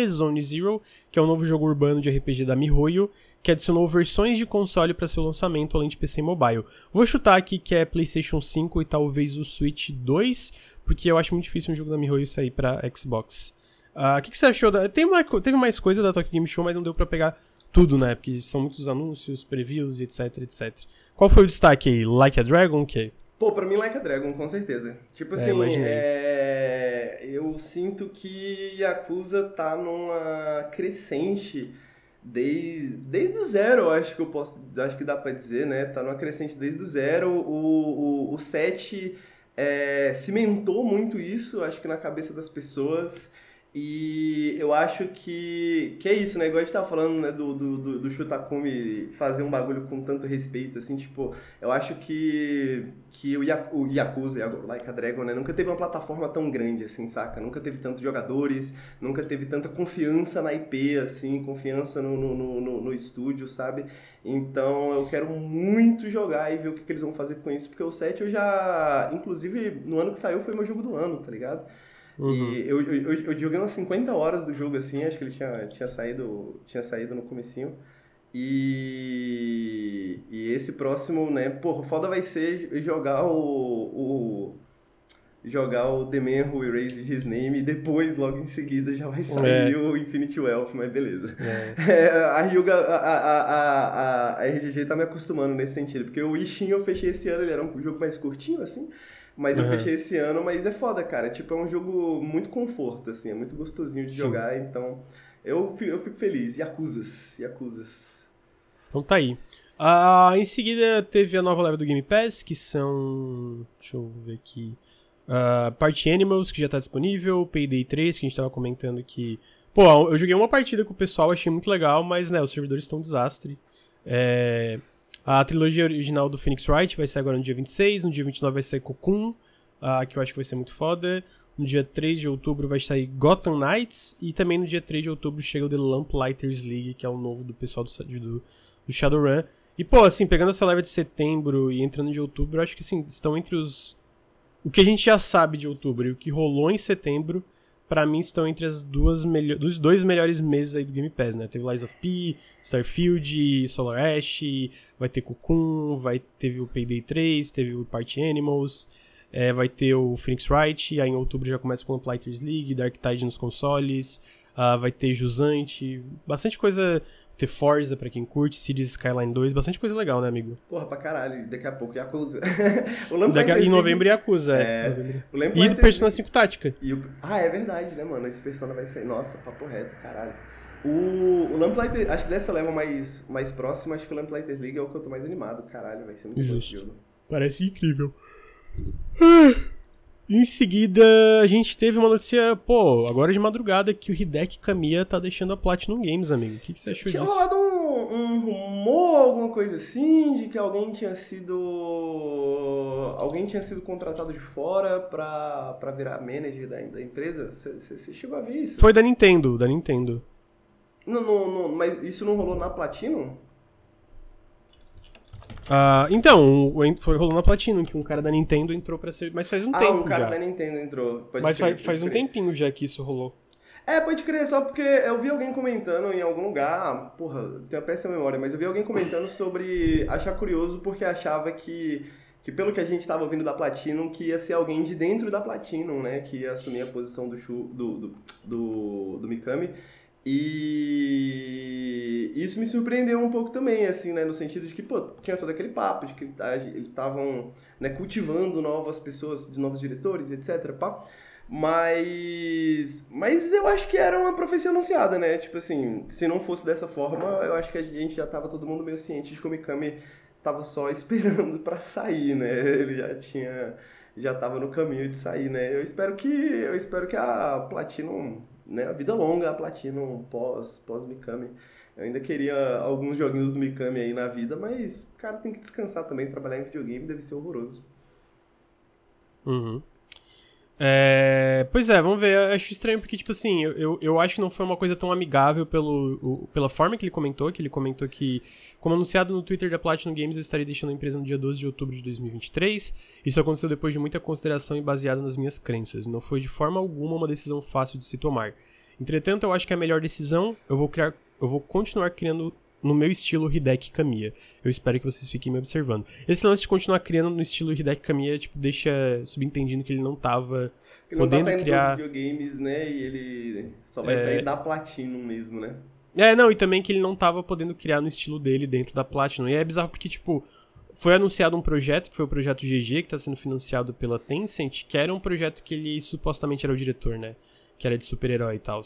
Zone Zero, que é um novo jogo urbano de RPG da MiHoYo, que adicionou versões de console para seu lançamento, além de PC e mobile. Vou chutar aqui que é PlayStation 5 e talvez o Switch 2, porque eu acho muito difícil um jogo da MiHoYo sair para Xbox. Ah, o uh, que, que, você achou? Da... Tem uma, teve mais coisa da Tokyo Game Show, mas não deu para pegar tudo, né? Porque são muitos anúncios, previews, etc, etc. Qual foi o destaque aí? Like a Dragon, o quê? Pô, pra mim Like a Dragon, com certeza. Tipo é, assim, é, é... eu sinto que Yakuza tá numa crescente desde, desde o zero, acho que eu posso, acho que dá para dizer, né? Tá numa crescente desde o zero. O, o, o 7 é, cimentou muito isso, acho que na cabeça das pessoas. E eu acho que, que é isso, né? Igual a gente tava falando, né, do, do, do, do Shutakumi fazer um bagulho com tanto respeito, assim, tipo, eu acho que, que o, Yaku, o Yakuza, Like a Dragon, né, nunca teve uma plataforma tão grande, assim, saca? Nunca teve tantos jogadores, nunca teve tanta confiança na IP, assim, confiança no, no, no, no estúdio, sabe? Então eu quero muito jogar e ver o que, que eles vão fazer com isso, porque o 7 eu já, inclusive, no ano que saiu foi meu jogo do ano, tá ligado? Uhum. E eu, eu, eu, joguei umas 50 horas do jogo, assim, acho que ele tinha, tinha, saído, tinha saído no comecinho. E, e esse próximo, né, porra, foda vai ser jogar o, o jogar o The Man Who Erased His Name e depois, logo em seguida, já vai sair é. o Infinity Wealth, mas beleza. É. É, a Ryuga, a, a, a, a, RGG tá me acostumando nesse sentido, porque o Ishin eu fechei esse ano, ele era um jogo mais curtinho, assim, mas uhum. eu fechei esse ano, mas é foda, cara. Tipo, é um jogo muito conforto, assim, é muito gostosinho de Sim. jogar, então eu fico, eu fico feliz. Yakuzas, Yakuzas. Então tá aí. Uh, em seguida teve a nova leva do Game Pass, que são. Deixa eu ver aqui. Uh, Party Animals, que já tá disponível. Payday 3, que a gente tava comentando que. Pô, eu joguei uma partida com o pessoal, achei muito legal, mas né, os servidores estão um desastre. É. A trilogia original do Phoenix Wright vai ser agora no dia 26, no dia 29 vai sair Cocoon, uh, que eu acho que vai ser muito foda. No dia 3 de outubro vai sair Gotham Knights, e também no dia 3 de outubro chega o The Lamplighters League, que é o novo do pessoal do, do, do Shadowrun. E, pô, assim, pegando essa leva de setembro e entrando de outubro, eu acho que, assim, estão entre os... O que a gente já sabe de outubro e o que rolou em setembro para mim estão entre as duas melhor, dos dois melhores meses aí do Game Pass, né? Teve Lies of P, Starfield, Solar Ash, vai ter Cocoon, vai teve o Payday 3, teve o Party Animals, é, vai ter o Phoenix Wright, aí em outubro já começa com o Plighters League, Dark Tide nos consoles, uh, vai ter Jusante, bastante coisa ter Forza pra quem curte, Cities Skyline 2, bastante coisa legal, né, amigo? Porra, pra caralho, daqui a pouco Yakuza. o Daqui, em novembro Yakuza, é. é. O e do Persona 5 Tática. O... Ah, é verdade, né, mano? Esse Persona vai ser. Nossa, papo reto, caralho. O, o Lamplighter, acho que dessa leva mais, mais próxima, acho que o Lamplighters League é o que eu tô mais animado, caralho, vai ser muito Justo. Parece incrível. Em seguida, a gente teve uma notícia, pô, agora de madrugada, que o Hideki Kamiya tá deixando a Platinum Games, amigo. O que, que você achou tinha disso? Tinha rolado um, um rumor, alguma coisa assim, de que alguém tinha sido. Alguém tinha sido contratado de fora pra, pra virar manager da, da empresa. Você chegou a ver isso? Foi da Nintendo, da Nintendo. Não, não, não, mas isso não rolou na Platinum? Uh, então, foi rolando na Platinum, que um cara da Nintendo entrou pra ser. Mas faz um ah, tempo. Ah, um cara já. da Nintendo entrou. Pode mas crer, faz, faz um tempinho já que isso rolou. É, pode crer, só porque eu vi alguém comentando em algum lugar, porra, tenho a péssima memória, mas eu vi alguém comentando sobre achar curioso porque achava que, que pelo que a gente estava ouvindo da Platinum, que ia ser alguém de dentro da Platinum, né, que ia assumir a posição do, Shu, do, do, do, do Mikami. E isso me surpreendeu um pouco também, assim, né? No sentido de que, pô, tinha todo aquele papo de que eles estavam né, cultivando novas pessoas, de novos diretores, etc, pá. Mas, mas eu acho que era uma profecia anunciada, né? Tipo assim, se não fosse dessa forma, eu acho que a gente já tava todo mundo meio ciente de que o Mikami tava só esperando para sair, né? Ele já tinha já tava no caminho de sair, né? Eu espero que eu espero que a Platinum né, a vida longa a Platinum pós, pós Mikami. Eu ainda queria alguns joguinhos do Mikami aí na vida, mas o cara tem que descansar também, trabalhar em videogame deve ser horroroso. Uhum. É, pois é, vamos ver. Eu acho estranho porque, tipo assim, eu, eu, acho que não foi uma coisa tão amigável pelo, o, pela forma que ele comentou, que ele comentou que, como anunciado no Twitter da Platinum Games, eu estaria deixando a empresa no dia 12 de outubro de 2023. Isso aconteceu depois de muita consideração e baseada nas minhas crenças. Não foi de forma alguma uma decisão fácil de se tomar. Entretanto, eu acho que a melhor decisão, eu vou criar, eu vou continuar criando no meu estilo Hideki Kamiya. Eu espero que vocês fiquem me observando. Esse lance de continuar criando no estilo Hideki Kamiya, tipo, deixa subentendido que ele não tava ele não tá podendo saindo criar... dos videogames, né? E ele só vai É. sair da Platinum mesmo, né? É, não, e também que ele não tava podendo criar no estilo dele dentro da Platinum. E é bizarro porque, tipo, foi anunciado um projeto, que foi o projeto GG, que tá sendo financiado pela Tencent, que era um projeto que ele supostamente era o diretor, né? Que era de super-herói e tal.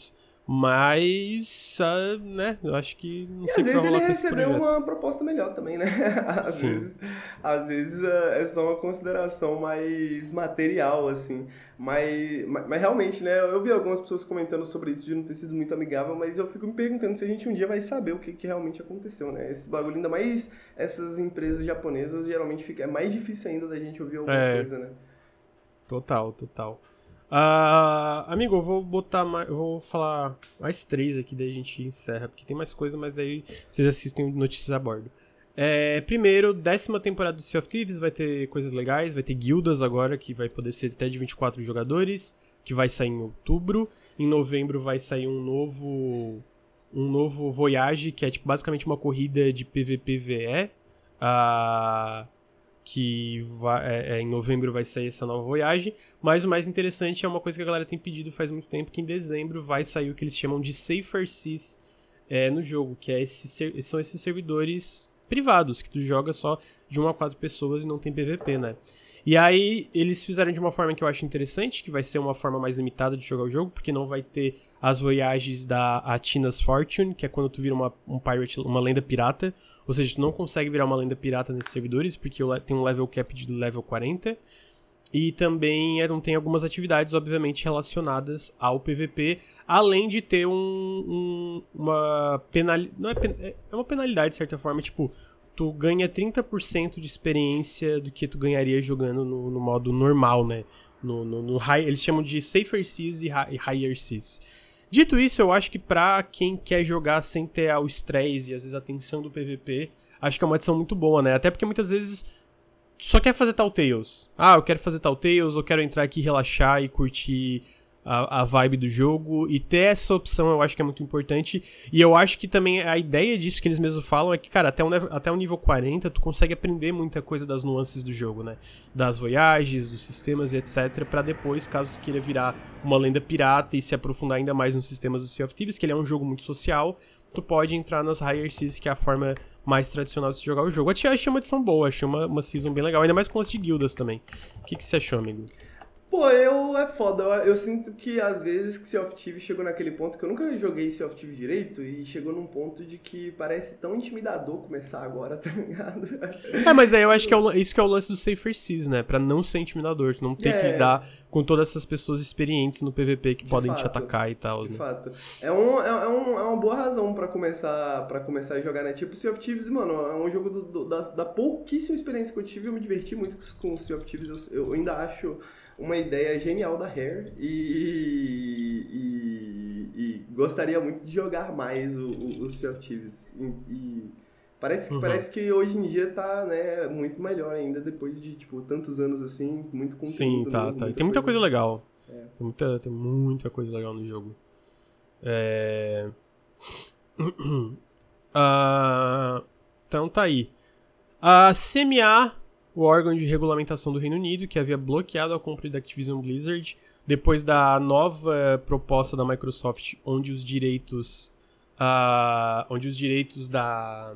Mas, ah, né, eu acho que não E sei às vezes ele recebeu uma proposta melhor também, né? Às Sim. vezes, às vezes é é só uma consideração mais material, assim. Mas, mas, mas realmente, né? Eu vi algumas pessoas comentando sobre isso de não ter sido muito amigável, mas eu fico me perguntando se a gente um dia vai saber o que, que realmente aconteceu, né? Esse bagulho, ainda mais essas empresas japonesas, geralmente fica, é mais difícil ainda da gente ouvir alguma É. coisa, né? Total, total. Ah, amigo, eu vou botar mais. Eu vou falar mais três aqui, daí a gente encerra, porque tem mais coisa, mas daí vocês assistem notícias a bordo. É, primeiro, décima temporada do Sea of Thieves vai ter coisas legais, vai ter guildas agora, que vai poder ser até de 24 jogadores, que vai sair em outubro. Em novembro vai sair um novo. Um novo Voyage, que é tipo basicamente uma corrida de PVPVE. Ah, que vai, é, é, em novembro vai sair essa nova Voyage. Mas o mais interessante é uma coisa que a galera tem pedido faz muito tempo, que em dezembro vai sair o que eles chamam de Safer Seas é, no jogo, que é esse, são esses servidores privados, que tu joga só de 1 a 4 pessoas e não tem PVP, né? E aí, eles fizeram de uma forma que eu acho interessante, que vai ser uma forma mais limitada de jogar o jogo, porque não vai ter as voyages da Atina's Fortune, que é quando tu vira uma, um pirate, uma lenda pirata. Ou seja, tu não consegue virar uma lenda pirata nesses servidores, porque tem um level cap de level 40. E também é, não tem algumas atividades, obviamente, relacionadas ao PVP, além de ter um, um- uma penalidade. Não é, pen- é é uma penalidade, de certa forma, tipo, tu ganha 30% de experiência do que tu ganharia jogando no, no modo normal, né? No, no, no high, eles chamam de Safer Seas e, hi- e Higher Seas. Dito isso, eu acho que pra quem quer jogar sem ter o estresse e às vezes a tensão do PVP, acho que é uma adição muito boa, né? Até porque muitas vezes só quer fazer Telltales. Ah, eu quero fazer Telltales, eu quero entrar aqui, relaxar e curtir a, a vibe do jogo. E ter essa opção eu acho que é muito importante. E eu acho que também a ideia disso que eles mesmos falam é que, cara, até o, até o nível 40 tu consegue aprender muita coisa das nuances do jogo, né? Das voyages, dos sistemas e etc. Pra depois, caso tu queira virar uma lenda pirata e se aprofundar ainda mais nos sistemas do Sea of Thieves, que ele é um jogo muito social, tu pode entrar nas Higher Seas, que é a forma mais tradicional de se jogar o jogo. Eu achei uma edição boa, achei uma, uma season bem legal, ainda mais com as de guildas também. O que, que você achou, amigo? Pô, eu é foda. Eu, eu sinto que às vezes que Sea of Thieves chegou naquele ponto que eu nunca joguei Sea of Thieves direito e chegou num ponto de que parece tão intimidador começar agora, tá ligado? É, mas daí eu acho que é o isso que é o lance do Safer Seas, né? Pra não ser intimidador, tu não ter que É. lidar com todas essas pessoas experientes no PVP que De podem te fato. atacar e tal, De né? fato. É, um, é, é um, é uma boa razão pra começar, pra começar a jogar, né? Tipo, Sea of Thieves, mano, é um jogo do- do- da, da pouquíssima experiência que eu tive, eu me diverti muito com o Sea of Thieves. Eu, eu ainda acho uma ideia genial da Rare e, e, e gostaria muito de jogar mais o, o, o Sea of Thieves. E, e parece, Uhum. parece que hoje em dia tá né, muito melhor ainda, depois de tipo, tantos anos assim, muito conteúdo. Sim, tá, tá. E tem muita coisa legal. É. Tem, muita, tem muita coisa legal no jogo. É... Ah, então tá aí. A CMA, o órgão de regulamentação do Reino Unido, que havia bloqueado a compra da Activision Blizzard, depois da nova proposta da Microsoft, onde os direitos. ah, onde os direitos da.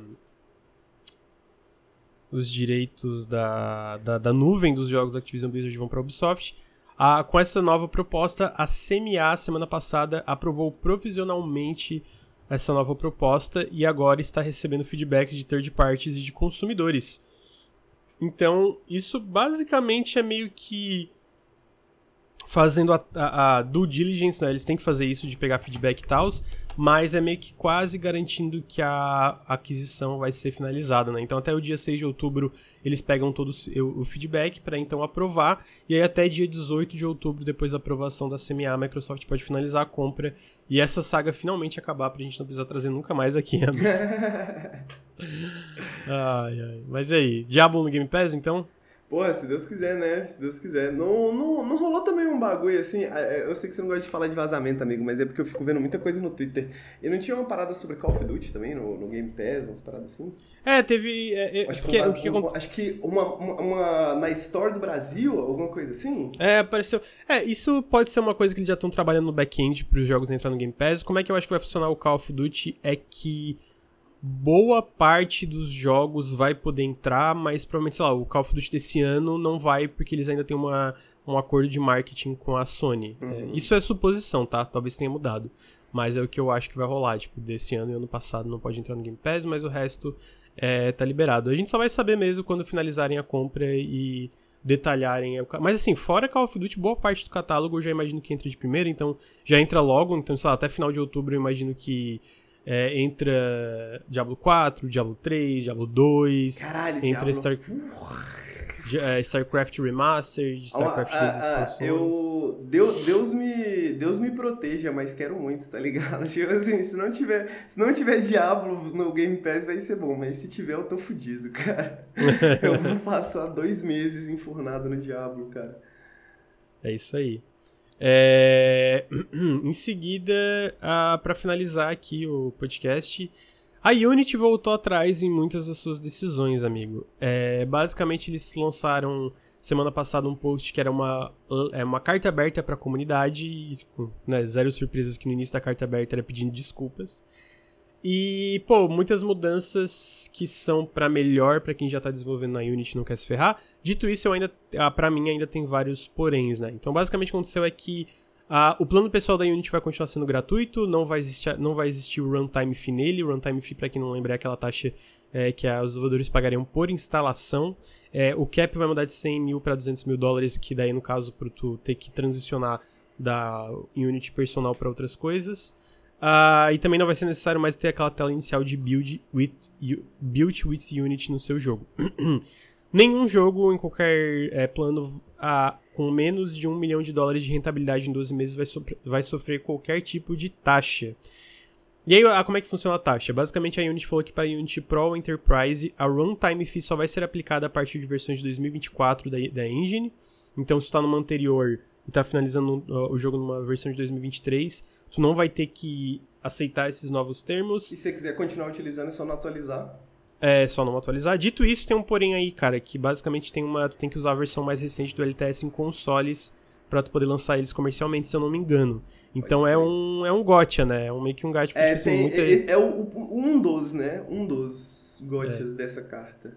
Os direitos da, da, da nuvem dos jogos da Activision Blizzard vão para a Ubisoft. Com essa nova proposta, a CMA, semana passada, aprovou provisionalmente essa nova proposta e agora está recebendo feedback de third parties e de consumidores. Então, isso basicamente é meio que fazendo a, a, a, due diligence, né? Eles têm que fazer isso de pegar feedback e tal, mas é meio que quase garantindo que a aquisição vai ser finalizada, né? Então até o dia 6 de outubro eles pegam todo o, o feedback para então aprovar, e aí até dia 18 de outubro, depois da aprovação da CMA, a Microsoft pode finalizar a compra e essa saga finalmente acabar pra gente não precisar trazer nunca mais aqui, né? ai, ai. Mas aí, Diablo no Game Pass então? Pô, se Deus quiser, né? Se Deus quiser. Não, não, não rolou também um bagulho assim. É, eu sei que você não gosta de falar de vazamento, amigo, mas é porque eu fico vendo muita coisa no Twitter. E não tinha uma parada sobre Call of Duty também no, no Game Pass, umas paradas assim? É, teve. É, é acho, que, um, que, um, acho que uma, uma, uma, na Store do Brasil, alguma coisa assim? É, apareceu. É, isso pode ser uma coisa que eles já estão trabalhando no back-end para os jogos entrar no Game Pass. Como é que eu acho que vai funcionar o Call of Duty? É que boa parte dos jogos vai poder entrar, mas provavelmente, sei lá, o Call of Duty desse ano não vai porque eles ainda têm uma, um acordo de marketing com a Sony. É, uhum. É, isso é suposição, tá? Talvez tenha mudado. Mas é o que eu acho que vai rolar. Tipo, desse ano e ano passado não pode entrar no Game Pass, mas o resto é, tá liberado. A gente só vai saber mesmo quando finalizarem a compra e detalharem. Mas assim, fora Call of Duty, boa parte do catálogo eu já imagino que entra de primeira, então já entra logo. Então, sei lá, até final de outubro eu imagino que é, entra Diablo 4, Diablo 3, Diablo 2. Caralho, entra Star... é, StarCraft Remastered, StarCraft 2 expansões. Eu... Deus, Deus, me, Deus me proteja, mas quero muito, tá ligado? Tipo assim, se não tiver, se não tiver Diablo no Game Pass vai ser bom, mas se tiver eu tô fudido, cara. eu vou passar dois meses enfurnado no Diablo, cara. É isso aí. É... em seguida, para finalizar aqui o podcast, a Unity voltou atrás em muitas das suas decisões, amigo. É... Basicamente, eles lançaram semana passada um post que era uma, é, uma carta aberta para a comunidade, né, zero surpresas que no início da carta aberta era pedindo desculpas. E, pô, muitas mudanças que são para melhor para quem já tá desenvolvendo na Unity não quer se ferrar. Dito isso, eu ainda, ah, para mim ainda tem vários poréns, né? Então, basicamente o que aconteceu é que ah, o plano pessoal da Unity vai continuar sendo gratuito, não vai existir, não vai existir o runtime fee nele. Runtime fee, para quem não lembra, é aquela taxa é, que os desenvolvedores pagariam por instalação. É, o cap vai mudar de 100 mil para 200 mil dólares, que daí, no caso, para tu ter que transicionar da Unity personal para outras coisas. Uh, e também não vai ser necessário mais ter aquela tela inicial de build with, build with Unity no seu jogo. Nenhum jogo em qualquer é, plano uh, com menos de um milhão de dólares de rentabilidade em 12 meses vai, so vai sofrer qualquer tipo de taxa. E aí, uh, como é que funciona a taxa? Basicamente, a Unity falou que para a Unity Pro Enterprise, a runtime fee só vai ser aplicada a partir de versões de 2024 da, da engine. Então, se está numa anterior e está finalizando o jogo numa versão de 2023, tu não vai ter que aceitar esses novos termos. E se você quiser continuar utilizando, é só não atualizar. É, só não atualizar. Dito isso, tem um porém aí, cara, que basicamente tem uma, tu tem que usar a versão mais recente do LTS em consoles para tu poder lançar eles comercialmente, se eu não me engano. Então é um, é um gotcha, né? É um, meio que um gacha. É, tipo, assim, muita... é, é o, um dos, né? Um dos gotchas é. dessa carta.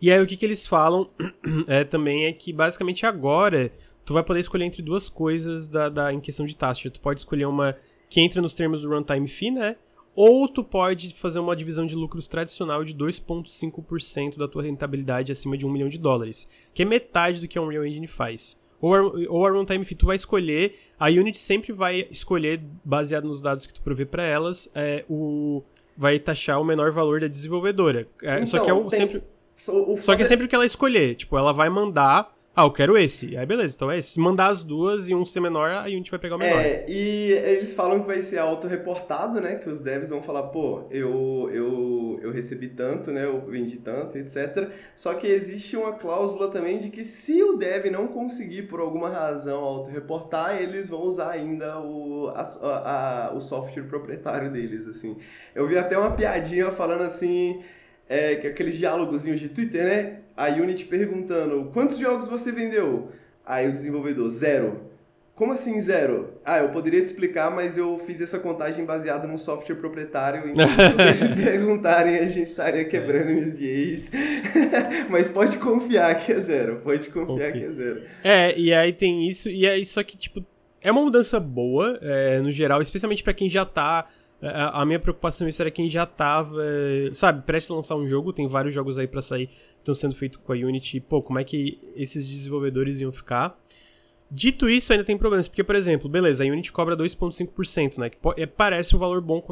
E aí o que, que eles falam é, também é que basicamente agora tu vai poder escolher entre duas coisas da, da, em questão de taxa. Tu pode escolher uma que entra nos termos do runtime fee, né? Ou tu pode fazer uma divisão de lucros tradicional de 2,5% da tua rentabilidade acima de 1 milhão de dólares, que é metade do que a Unreal Engine faz. Ou a, ou a runtime fee, tu vai escolher, a Unity sempre vai escolher, baseado nos dados que tu provê para elas, é, o, vai taxar o menor valor da desenvolvedora. É, então, só que é o, tem... sempre... So, o só que é sempre o que ela escolher. Tipo, ela vai mandar ah, eu quero esse. Aí beleza, então é esse. Se mandar as duas e um ser menor, aí a gente vai pegar o menor. É, e eles falam que vai ser autorreportado, né? Que os devs vão falar, pô, eu, eu, eu recebi tanto, né? Eu vendi tanto, etc. Só que existe uma cláusula também de que se o dev não conseguir, por alguma razão, autorreportar, eles vão usar ainda o, a, a, o software proprietário deles, assim. Eu vi até uma piadinha falando assim é, aqueles diálogos de Twitter, né? A Unity perguntando, quantos jogos você vendeu? Aí o desenvolvedor, zero. Como assim zero? Ah, eu poderia te explicar, mas eu fiz essa contagem baseada num software proprietário. Então, se vocês me perguntarem, a gente estaria quebrando NDAs. mas pode confiar que é zero. Pode confiar Confia. que é zero. É, e aí tem isso. E é isso aqui, tipo, é uma mudança boa, é, no geral, especialmente para quem já tá é, a, minha preocupação isso era quem já tava, sabe, prestes a lançar um jogo, tem vários jogos aí para sair estão sendo feitos com a Unity, pô, como é que esses desenvolvedores iam ficar? Dito isso, ainda tem problemas, porque, por exemplo, beleza, a Unity cobra 2,5%, né? Que é, parece um valor bom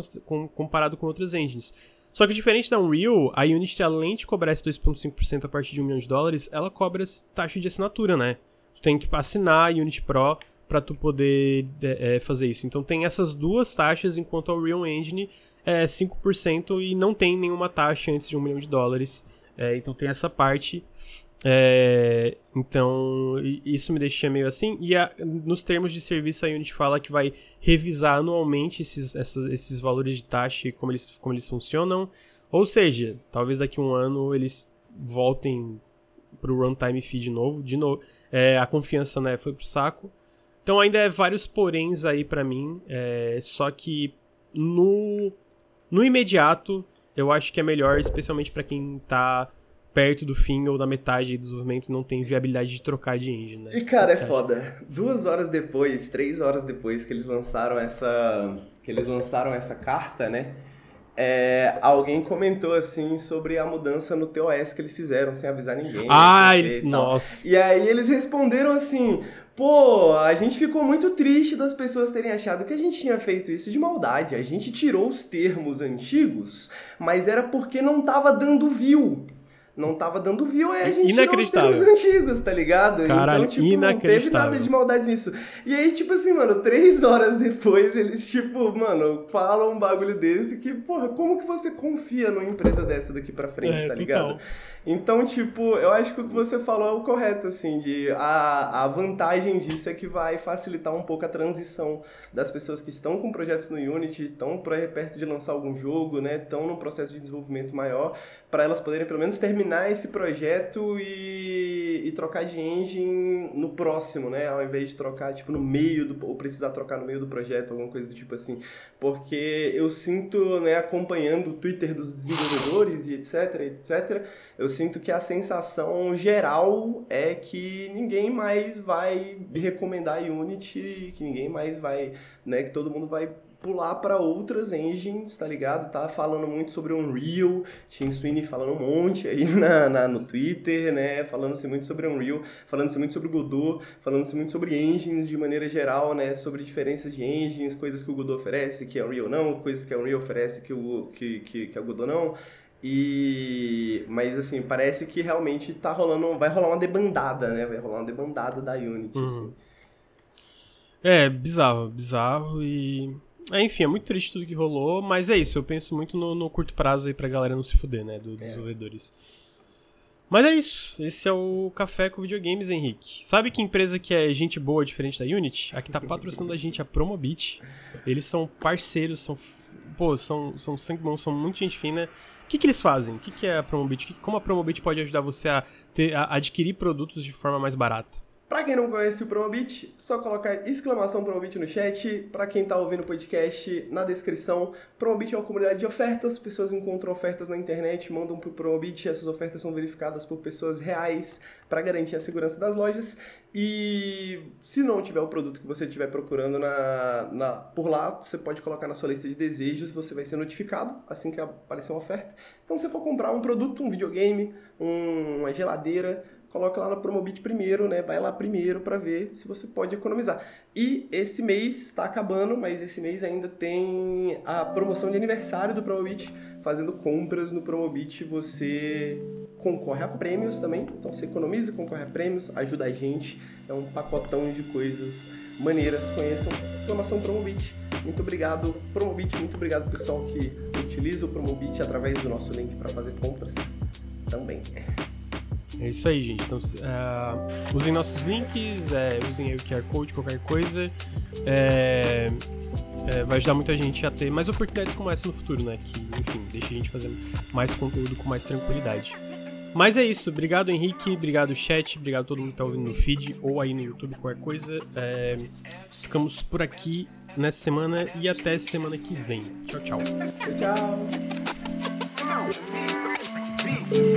comparado com outras engines. Só que diferente da Unreal, a Unity, além de cobrar esse 2,5% a partir de um milhão de dólares, ela cobra taxa de assinatura, né? Tu tem que assinar a Unity Pro para tu poder é, fazer isso. Então tem essas duas taxas, enquanto a Unreal Engine é 5% e não tem nenhuma taxa antes de um milhão de dólares. É, então tem essa parte. É, então, isso me deixa meio assim. E a, nos termos de serviço, a Unity fala que vai revisar anualmente esses, essas, esses valores de taxa e como eles, como eles funcionam. Ou seja, talvez daqui a um ano eles voltem para o runtime fee de novo. De novo é, a confiança né, foi pro saco. Então ainda é vários poréns aí para mim. É, só que no, no imediato, eu acho que é melhor, especialmente para quem tá perto do fim ou da metade do desenvolvimento não tem viabilidade de trocar de engine, né? E cara, é foda. Duas horas depois, três horas depois que eles lançaram essa. que eles lançaram essa carta, né? É, alguém comentou assim sobre a mudança no TOS que eles fizeram sem avisar ninguém. Ah, eles. E nossa. E aí eles responderam assim: pô, a gente ficou muito triste das pessoas terem achado que a gente tinha feito isso de maldade. A gente tirou os termos antigos, mas era porque não tava dando view não tava dando view, aí a gente inacreditável. os antigos, tá ligado? Caralho, então, tipo, não teve nada de maldade nisso. E aí, tipo assim, mano, três horas depois, eles, tipo, mano, falam um bagulho desse que, porra, como que você confia numa empresa dessa daqui pra frente, é, tá ligado? Total. Então, tipo, eu acho que o que você falou é o correto, assim, de a, a vantagem disso é que vai facilitar um pouco a transição das pessoas que estão com projetos no Unity, estão perto de lançar algum jogo, né, estão num processo de desenvolvimento maior, para elas poderem pelo menos terminar esse projeto e, e trocar de engine no próximo, né, ao invés de trocar, tipo, no meio do, ou precisar trocar no meio do projeto, alguma coisa do tipo assim, porque eu sinto, né, acompanhando o Twitter dos desenvolvedores e etc, etc, eu sinto que a sensação geral é que ninguém mais vai recomendar Unity, que ninguém mais vai, né, que todo mundo vai pular para outras engines, tá ligado? Tá falando muito sobre Unreal, Tim Sweeney falando um monte aí na, na no Twitter, né? Falando-se muito sobre Unreal, falando-se muito sobre Godot, falando-se muito sobre engines de maneira geral, né? Sobre diferenças de engines, coisas que o Godot oferece que a Unreal não, coisas que a Unreal oferece que o que, que, que a Godot não. E mas assim, parece que realmente tá rolando, vai rolar uma debandada, né? Vai rolar uma debandada da Unity, uhum. assim. É, bizarro, bizarro e é, enfim, é muito triste tudo que rolou, mas é isso, eu penso muito no, no curto prazo aí pra galera não se fuder, né, dos é. desenvolvedores. Mas é isso, esse é o Café com Videogames, Henrique. Sabe que empresa que é gente boa, diferente da Unity? A que tá patrocinando a gente, a Promobit. Eles são parceiros, são, pô, são, são sangue bom, são muito gente fina. O que, que eles fazem? O que, que é a Promobit? Como a Promobit pode ajudar você a, ter, a adquirir produtos de forma mais barata? Para quem não conhece o Promobit, só colocar exclamação Promobit no chat. Para quem está ouvindo o podcast, na descrição, Promobit é uma comunidade de ofertas. Pessoas encontram ofertas na internet, mandam para o Promobit. Essas ofertas são verificadas por pessoas reais para garantir a segurança das lojas. E se não tiver o produto que você estiver procurando na, na, por lá, você pode colocar na sua lista de desejos. Você vai ser notificado assim que aparecer uma oferta. Então, se for comprar um produto, um videogame, um, uma geladeira coloca lá na Promobit primeiro, né? Vai lá primeiro para ver se você pode economizar. E esse mês está acabando, mas esse mês ainda tem a promoção de aniversário do Promobit. Fazendo compras no Promobit, você concorre a prêmios também. Então você economiza, concorre a prêmios, ajuda a gente. É um pacotão de coisas maneiras. Conheçam exclamação Promobit. Muito obrigado, Promobit. Muito obrigado, pessoal, que utiliza o Promobit através do nosso link para fazer compras também. É isso aí, gente. Então, uh, usem nossos links, é, usem o QR Code, qualquer coisa. É, é, vai ajudar muita gente a ter mais oportunidades como essa no futuro, né? Que, enfim, deixa a gente fazer mais conteúdo com mais tranquilidade. Mas é isso. Obrigado, Henrique. Obrigado, chat. Obrigado a todo mundo que tá ouvindo no feed ou aí no YouTube, qualquer coisa. É, ficamos por aqui nessa semana e até semana que vem. Tchau, tchau. Tchau, tchau. Thank you.